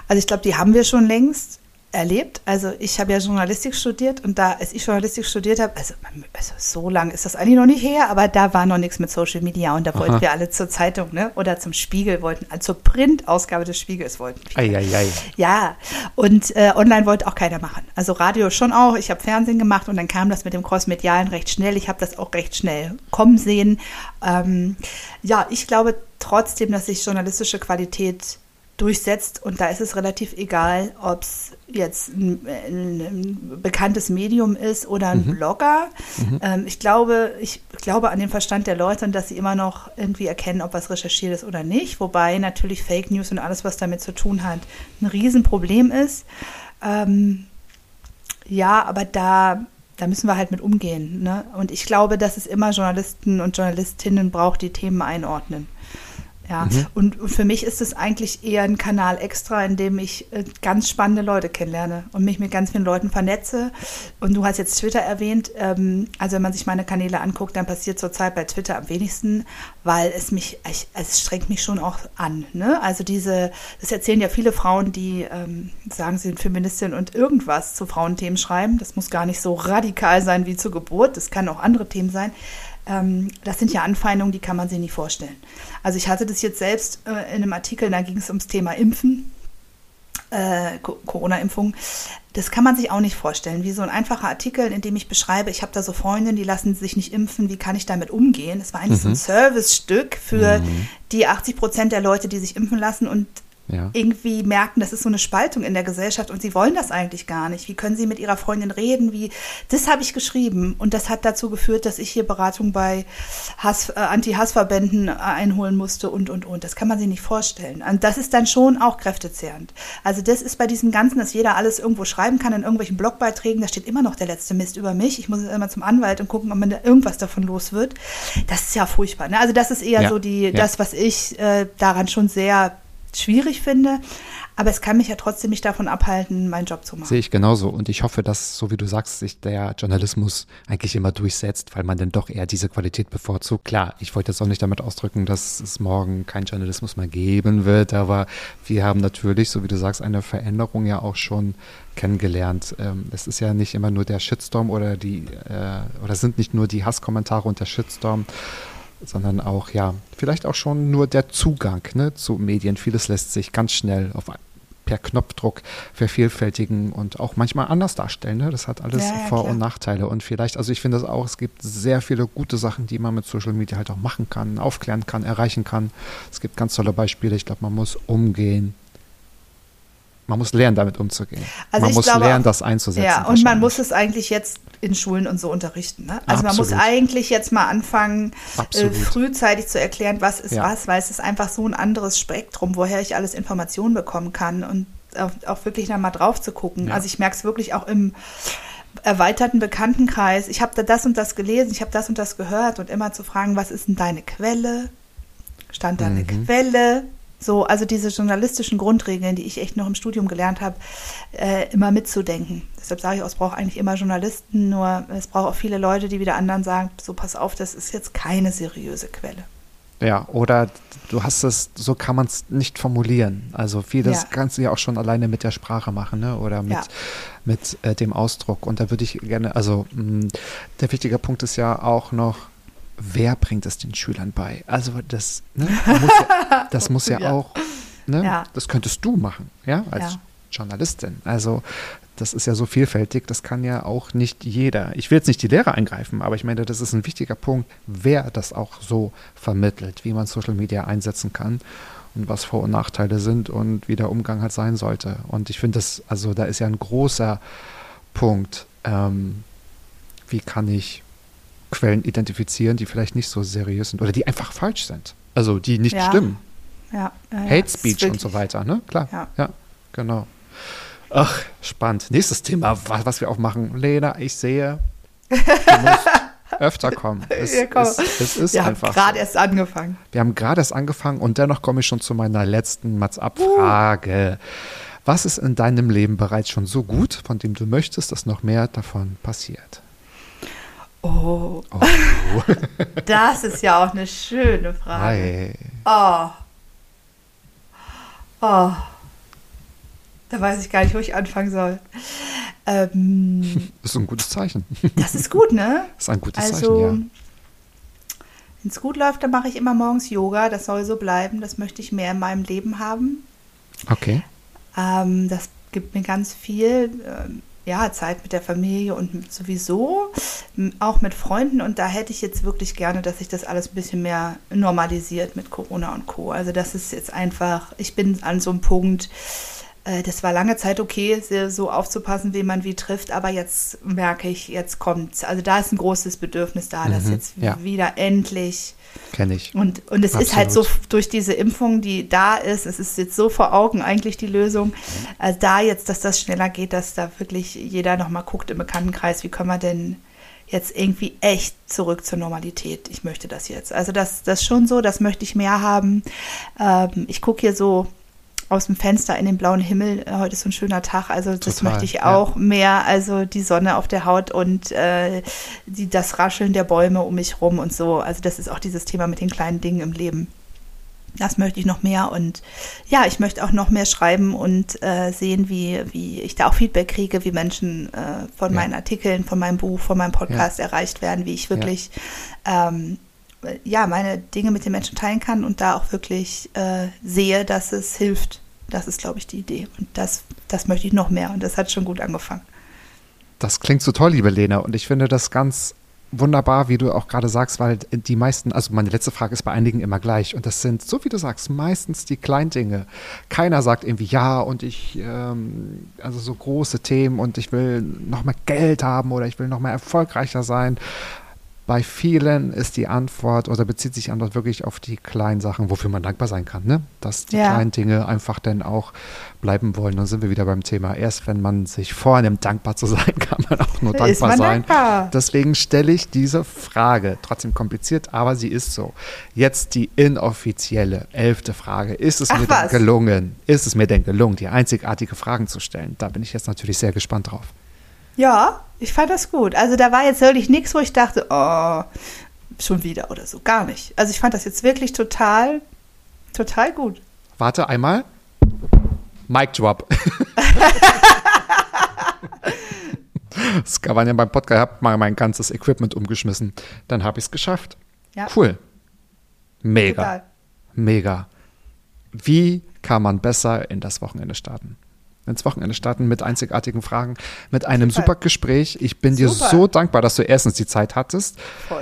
Also ich glaube, die haben wir schon längst erlebt. Also ich habe ja Journalistik studiert und da, als ich Journalistik studiert habe, also, also, so lange ist das eigentlich noch nicht her, aber da war noch nichts mit Social Media und da Aha. wollten wir alle zur Zeitung, ne? Oder zum Spiegel wollten, also zur Printausgabe des Spiegels wollten wir. Ei, ei, ei. Ja, und äh, online wollte auch keiner machen. Also Radio schon auch. Ich habe Fernsehen gemacht und dann kam das mit dem Crossmedialen recht schnell. Ich habe das auch recht schnell kommen sehen. Ähm, ja, ich glaube trotzdem, dass sich journalistische Qualität durchsetzt. Und da ist es relativ egal, ob es jetzt ein, ein, bekanntes Medium ist oder ein mhm. Blogger. Mhm. Ähm, ich, glaube, ich glaube an den Verstand der Leute und dass sie immer noch irgendwie erkennen, ob was recherchiert ist oder nicht. Wobei natürlich Fake News und alles, was damit zu tun hat, ein Riesenproblem ist. Ähm, ja, aber da, da müssen wir halt mit umgehen. Ne? Und ich glaube, dass es immer Journalisten und Journalistinnen braucht, die Themen einordnen. Ja, und, und für mich ist es eigentlich eher ein Kanal extra, in dem ich äh, ganz spannende Leute kennenlerne und mich mit ganz vielen Leuten vernetze. Und du hast jetzt Twitter erwähnt. Ähm, also wenn man sich meine Kanäle anguckt, dann passiert zurzeit bei Twitter am wenigsten, weil es mich, ich, es strengt mich schon auch an. Ne? Also diese, das erzählen ja viele Frauen, die ähm, sagen, sie sind Feministin und irgendwas zu Frauenthemen schreiben. Das muss gar nicht so radikal sein wie zur Geburt. Das kann auch andere Themen sein. Ähm, das sind ja Anfeindungen, die kann man sich nicht vorstellen. Also ich hatte das jetzt selbst äh, in einem Artikel, da ging es ums Thema Impfen, äh, Corona-Impfung. Das kann man sich auch nicht vorstellen, wie so ein einfacher Artikel, in dem ich beschreibe, ich habe da so Freundinnen, die lassen sich nicht impfen, wie kann ich damit umgehen? Das war eigentlich so ein Servicestück für die 80 Prozent der Leute, die sich impfen lassen und Ja. irgendwie merken, das ist so eine Spaltung in der Gesellschaft und sie wollen das eigentlich gar nicht. Wie können sie mit ihrer Freundin reden? Wie das habe ich geschrieben und das hat dazu geführt, dass ich hier Beratung bei Hass, äh, Anti-Hass-Verbänden einholen musste und und und. Das kann man sich nicht vorstellen. Und das ist dann schon auch kräftezehrend. Also das ist bei diesem Ganzen, dass jeder alles irgendwo schreiben kann in irgendwelchen Blogbeiträgen. Da steht immer noch der letzte Mist über mich. Ich muss jetzt immer zum Anwalt und gucken, ob man da irgendwas davon los wird. Das ist ja furchtbar. Ne? Also das ist eher Ja, so die ja. das, was ich äh, daran schon sehr schwierig finde. Aber es kann mich ja trotzdem nicht davon abhalten, meinen Job zu machen. Sehe ich genauso. Und ich hoffe, dass, so wie du sagst, sich der Journalismus eigentlich immer durchsetzt, weil man dann doch eher diese Qualität bevorzugt. Klar, ich wollte jetzt auch nicht damit ausdrücken, dass es morgen keinen Journalismus mehr geben wird, aber wir haben natürlich, so wie du sagst, eine Veränderung ja auch schon kennengelernt. Ähm, es ist ja nicht immer nur der Shitstorm oder die, äh, oder sind nicht nur die Hasskommentare und der Shitstorm, sondern auch, ja, vielleicht auch schon nur der Zugang ne, zu Medien. Vieles lässt sich ganz schnell auf per Knopfdruck vervielfältigen und auch manchmal anders darstellen. Ne? Das hat alles Ja, ja, Vor- klar. und Nachteile. Und vielleicht, also ich finde das auch, es gibt sehr viele gute Sachen, die man mit Social Media halt auch machen kann, aufklären kann, erreichen kann. Es gibt ganz tolle Beispiele. Ich glaube, man muss umgehen. Man muss lernen, damit umzugehen. Also man muss glaube lernen, das einzusetzen. Ja, und man muss es eigentlich jetzt in Schulen und so unterrichten. Ne? Also man Absolut. muss eigentlich jetzt mal anfangen, äh, frühzeitig zu erklären, was ist Ja. was, weil es ist einfach so ein anderes Spektrum, woher ich alles Informationen bekommen kann und auch, auch wirklich da mal drauf zu gucken. Ja. Also ich merke es wirklich auch im erweiterten Bekanntenkreis. Ich habe da das und das gelesen, ich habe das und das gehört und immer zu fragen, was ist denn deine Quelle? Stand da eine Mhm. Quelle? So, also diese journalistischen Grundregeln, die ich echt noch im Studium gelernt habe, äh, immer mitzudenken. Deshalb sage ich auch, es braucht eigentlich immer Journalisten, nur es braucht auch viele Leute, die wieder anderen sagen, so pass auf, das ist jetzt keine seriöse Quelle. Ja, oder du hast es, so kann man es nicht formulieren. Also vieles Ja. kannst du ja auch schon alleine mit der Sprache machen, ne? Oder mit, Ja. mit äh, dem Ausdruck. Und da würde ich gerne, also mh, der wichtige Punkt ist ja auch noch, wer bringt es den Schülern bei? Also das, ne, muss ja, das muss ja, Ja. auch, ne, Ja. das könntest du machen, ja, als. Journalistin. Also das ist ja so vielfältig, das kann ja auch nicht jeder. Ich will jetzt nicht die Lehrer eingreifen, aber ich meine, das ist ein wichtiger Punkt, wer das auch so vermittelt, wie man Social Media einsetzen kann und was Vor- und Nachteile sind und wie der Umgang halt sein sollte. Und ich finde das, also da ist ja ein großer Punkt, ähm, wie kann ich Quellen identifizieren, die vielleicht nicht so seriös sind oder die einfach falsch sind. Also die nicht Ja. stimmen. Ja, ja, Hate Speech und so weiter, ne? Klar. Ja. genau. Ach, spannend. Nächstes Thema, wa- was wir auch machen. Lena, ich sehe, du musst öfter kommen. Es, Ja, komm. es, es ist Wir haben einfach. gerade so. erst angefangen. Wir haben gerade erst angefangen und dennoch komme ich schon zu meiner letzten Mats-Ab-Frage. Was ist in deinem Leben bereits schon so gut, von dem du möchtest, dass noch mehr davon passiert? Oh, Oh, das ist ja auch eine schöne Frage. hi. Oh. Oh. Da weiß ich gar nicht, wo ich anfangen soll. Ähm, Das ist ein gutes Zeichen. das ist gut, ne? Das ist ein gutes Also, Zeichen, ja. wenn es gut läuft, dann mache ich immer morgens Yoga. Das soll so bleiben. Das möchte ich mehr in meinem Leben haben. Okay. Ähm, das gibt mir ganz viel. Ähm, ja, Zeit mit der Familie und sowieso auch mit Freunden. Und da hätte ich jetzt wirklich gerne, dass sich das alles ein bisschen mehr normalisiert mit Corona und Co. Also das ist jetzt einfach, ich bin an so einem Punkt, das war lange Zeit okay, so aufzupassen, wen man wie trifft, aber jetzt merke ich, jetzt kommt's. Also da ist ein großes Bedürfnis da, dass Mhm, jetzt ja. wieder endlich Kenne ich. und, und es ist halt so Absolut. durch diese Impfung, die da ist, es ist jetzt so vor Augen eigentlich die Lösung. Also da jetzt, dass das schneller geht, dass da wirklich jeder nochmal guckt im Bekanntenkreis, wie können wir denn jetzt irgendwie echt zurück zur Normalität. Ich möchte das jetzt. Also das, das schon so, das möchte ich mehr haben. Ähm, ich gucke hier so aus dem Fenster in den blauen Himmel. Heute ist so ein schöner Tag, also das Total, möchte ich ja. auch mehr. Also die Sonne auf der Haut und äh, die, das Rascheln der Bäume um mich rum und so. Also das ist auch dieses Thema mit den kleinen Dingen im Leben. Das möchte ich noch mehr und ja, ich möchte auch noch mehr schreiben und äh, sehen, wie, wie ich da auch Feedback kriege, wie Menschen äh, von Ja. meinen Artikeln, von meinem Buch, von meinem Podcast erreicht werden, wie ich wirklich ähm, ja, meine Dinge mit den Menschen teilen kann und da auch wirklich äh, sehe, dass es hilft. Das ist, glaube ich, die Idee. Und das, das möchte ich noch mehr und das hat schon gut angefangen. Das klingt so toll, liebe Lena. Und ich finde das ganz wunderbar, wie du auch gerade sagst, weil die meisten, also meine letzte Frage ist bei einigen immer gleich. Und das sind, so wie du sagst, meistens die Kleindinge. Keiner sagt irgendwie ja und ich, ähm, also so große Themen und ich will noch mehr Geld haben oder ich will noch mehr erfolgreicher sein. Bei vielen ist die Antwort oder bezieht sich Antwort wirklich auf die kleinen Sachen, wofür man dankbar sein kann. Ne? Dass die Ja. kleinen Dinge einfach dann auch bleiben wollen. Dann sind wir wieder beim Thema. Erst wenn man sich vornimmt, dankbar zu sein, kann man auch nur dankbar sein. dankbar. Deswegen stelle ich diese Frage. Trotzdem kompliziert, aber sie ist so. Jetzt die inoffizielle elfte Frage. Ist es Ach, mir was? denn gelungen? Ist es mir denn gelungen, die einzigartige Fragen zu stellen? Da bin ich jetzt natürlich sehr gespannt drauf. Ja, ich fand das gut. Also da war jetzt wirklich nichts, wo ich dachte, oh, schon wieder oder so. Gar nicht. Also ich fand das jetzt wirklich total, total gut. Warte einmal. Mic Drop. Das kann man ja beim Podcast, ich habe mal mein ganzes Equipment umgeschmissen. Dann habe ich es geschafft. Ja. Cool. Mega. Total. Mega. Wie kann man besser in das Wochenende starten? Ins Wochenende starten mit einzigartigen Fragen, mit einem Super. super Gespräch. Ich bin dir Super. so dankbar, dass du erstens die Zeit hattest,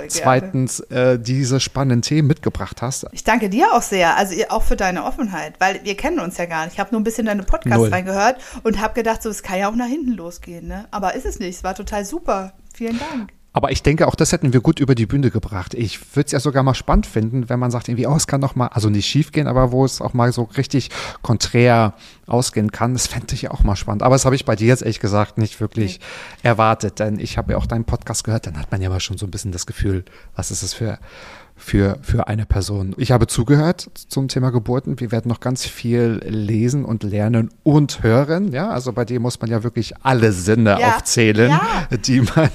zweitens äh, diese spannenden Themen mitgebracht hast. Ich danke dir auch sehr, also auch für deine Offenheit, weil wir kennen uns ja gar nicht. Ich habe nur ein bisschen deine Podcasts Null. reingehört und habe gedacht, so es kann ja auch nach hinten losgehen, ne? Aber ist es nicht. Es war total super. Vielen Dank. Aber ich denke, auch das hätten wir gut über die Bühne gebracht. Ich würde es ja sogar mal spannend finden, wenn man sagt, irgendwie, oh, es kann doch mal, also nicht schief gehen, aber wo es auch mal so richtig konträr ausgehen kann. Das fände ich ja auch mal spannend. Aber das habe ich bei dir jetzt ehrlich gesagt nicht wirklich erwartet, denn ich habe ja auch deinen Podcast gehört, dann hat man ja mal schon so ein bisschen das Gefühl, was ist es für, für, für eine Person. Ich habe zugehört zum Thema Geburten. Wir werden noch ganz viel lesen und lernen und hören. Ja, also bei dir muss man ja wirklich alle Sinne Ja. aufzählen, Ja. die man,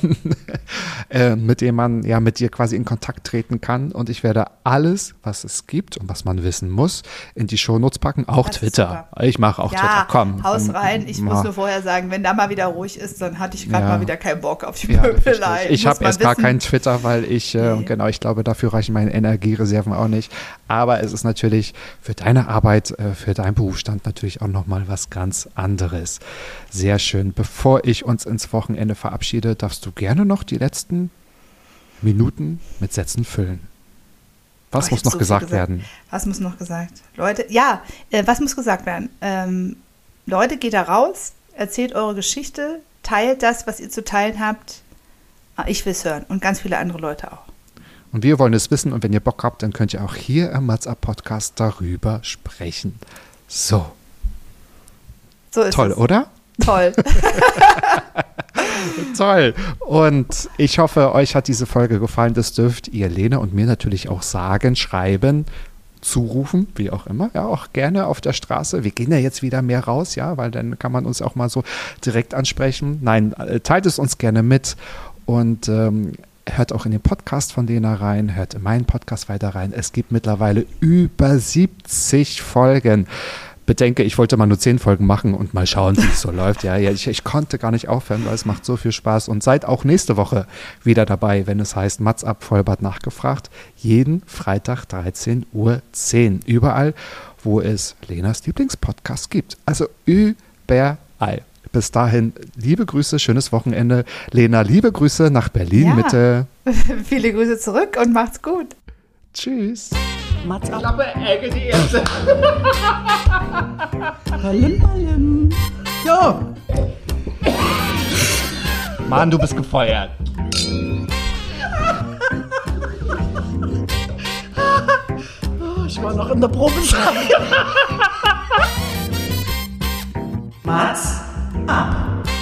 äh, mit denen man ja mit dir quasi in Kontakt treten kann. Und ich werde alles, was es gibt und was man wissen muss, in die Shownotes packen. Auch Das Twitter. Ich mache auch Twitter. ja, Komm. Haus rein. Ich muss nur vorher sagen, wenn da mal wieder ruhig ist, dann hatte ich gerade mal wieder keinen Bock auf die. Pöbelei. ich habe erst gar keinen Twitter, weil ich, äh, Nee. genau, ich glaube, dafür reichen meine Energiereserven auch nicht. Aber es ist natürlich für deine Arbeit, äh, für deinen Berufsstand natürlich auch nochmal was ganz anderes. Sehr schön. Bevor ich uns ins Wochenende verabschiede, darfst du gerne noch die letzten Minuten mit Sätzen füllen. Was Oh, muss noch so gesagt gesagt. werden? Was muss noch gesagt? Leute, ja, äh, was muss gesagt werden? Ähm, Leute, geht da raus, erzählt eure Geschichte, teilt das, was ihr zu teilen habt. Ah, Ich will es hören und ganz viele andere Leute auch. Und wir wollen es wissen und wenn ihr Bock habt, dann könnt ihr auch hier im Mats Up Podcast darüber sprechen. So, So ist toll, es. oder? Toll. Toll. Und ich hoffe, euch hat diese Folge gefallen. Das dürft ihr Lena und mir natürlich auch sagen, schreiben, zurufen, wie auch immer. Ja, auch gerne auf der Straße. Wir gehen ja jetzt wieder mehr raus, ja, weil dann kann man uns auch mal so direkt ansprechen. Nein, äh, teilt es uns gerne mit und ähm, hört auch in den Podcast von Lena rein, hört in meinen Podcast weiter rein. Es gibt mittlerweile über 70 Folgen bedenke, ich wollte mal nur zehn Folgen machen und mal schauen, wie es so läuft. Ja, ja ich, ich konnte gar nicht aufhören, weil es macht so viel Spaß. Und seid auch nächste Woche wieder dabei, wenn es heißt Mats ab Vollbart nachgefragt. Jeden Freitag 13.10 Uhr. Überall, wo es Lenas Lieblingspodcast gibt. Also überall. Bis dahin, liebe Grüße, schönes Wochenende. Lena, liebe Grüße nach Berlin ja. Mitte. Viele Grüße zurück und macht's gut. Tschüss. Mats ab. Klappe, Ecke, die erste. Hallim, hallim. Jo. Mann, du bist gefeuert. Oh, ich war noch in der Probe. Mats? up.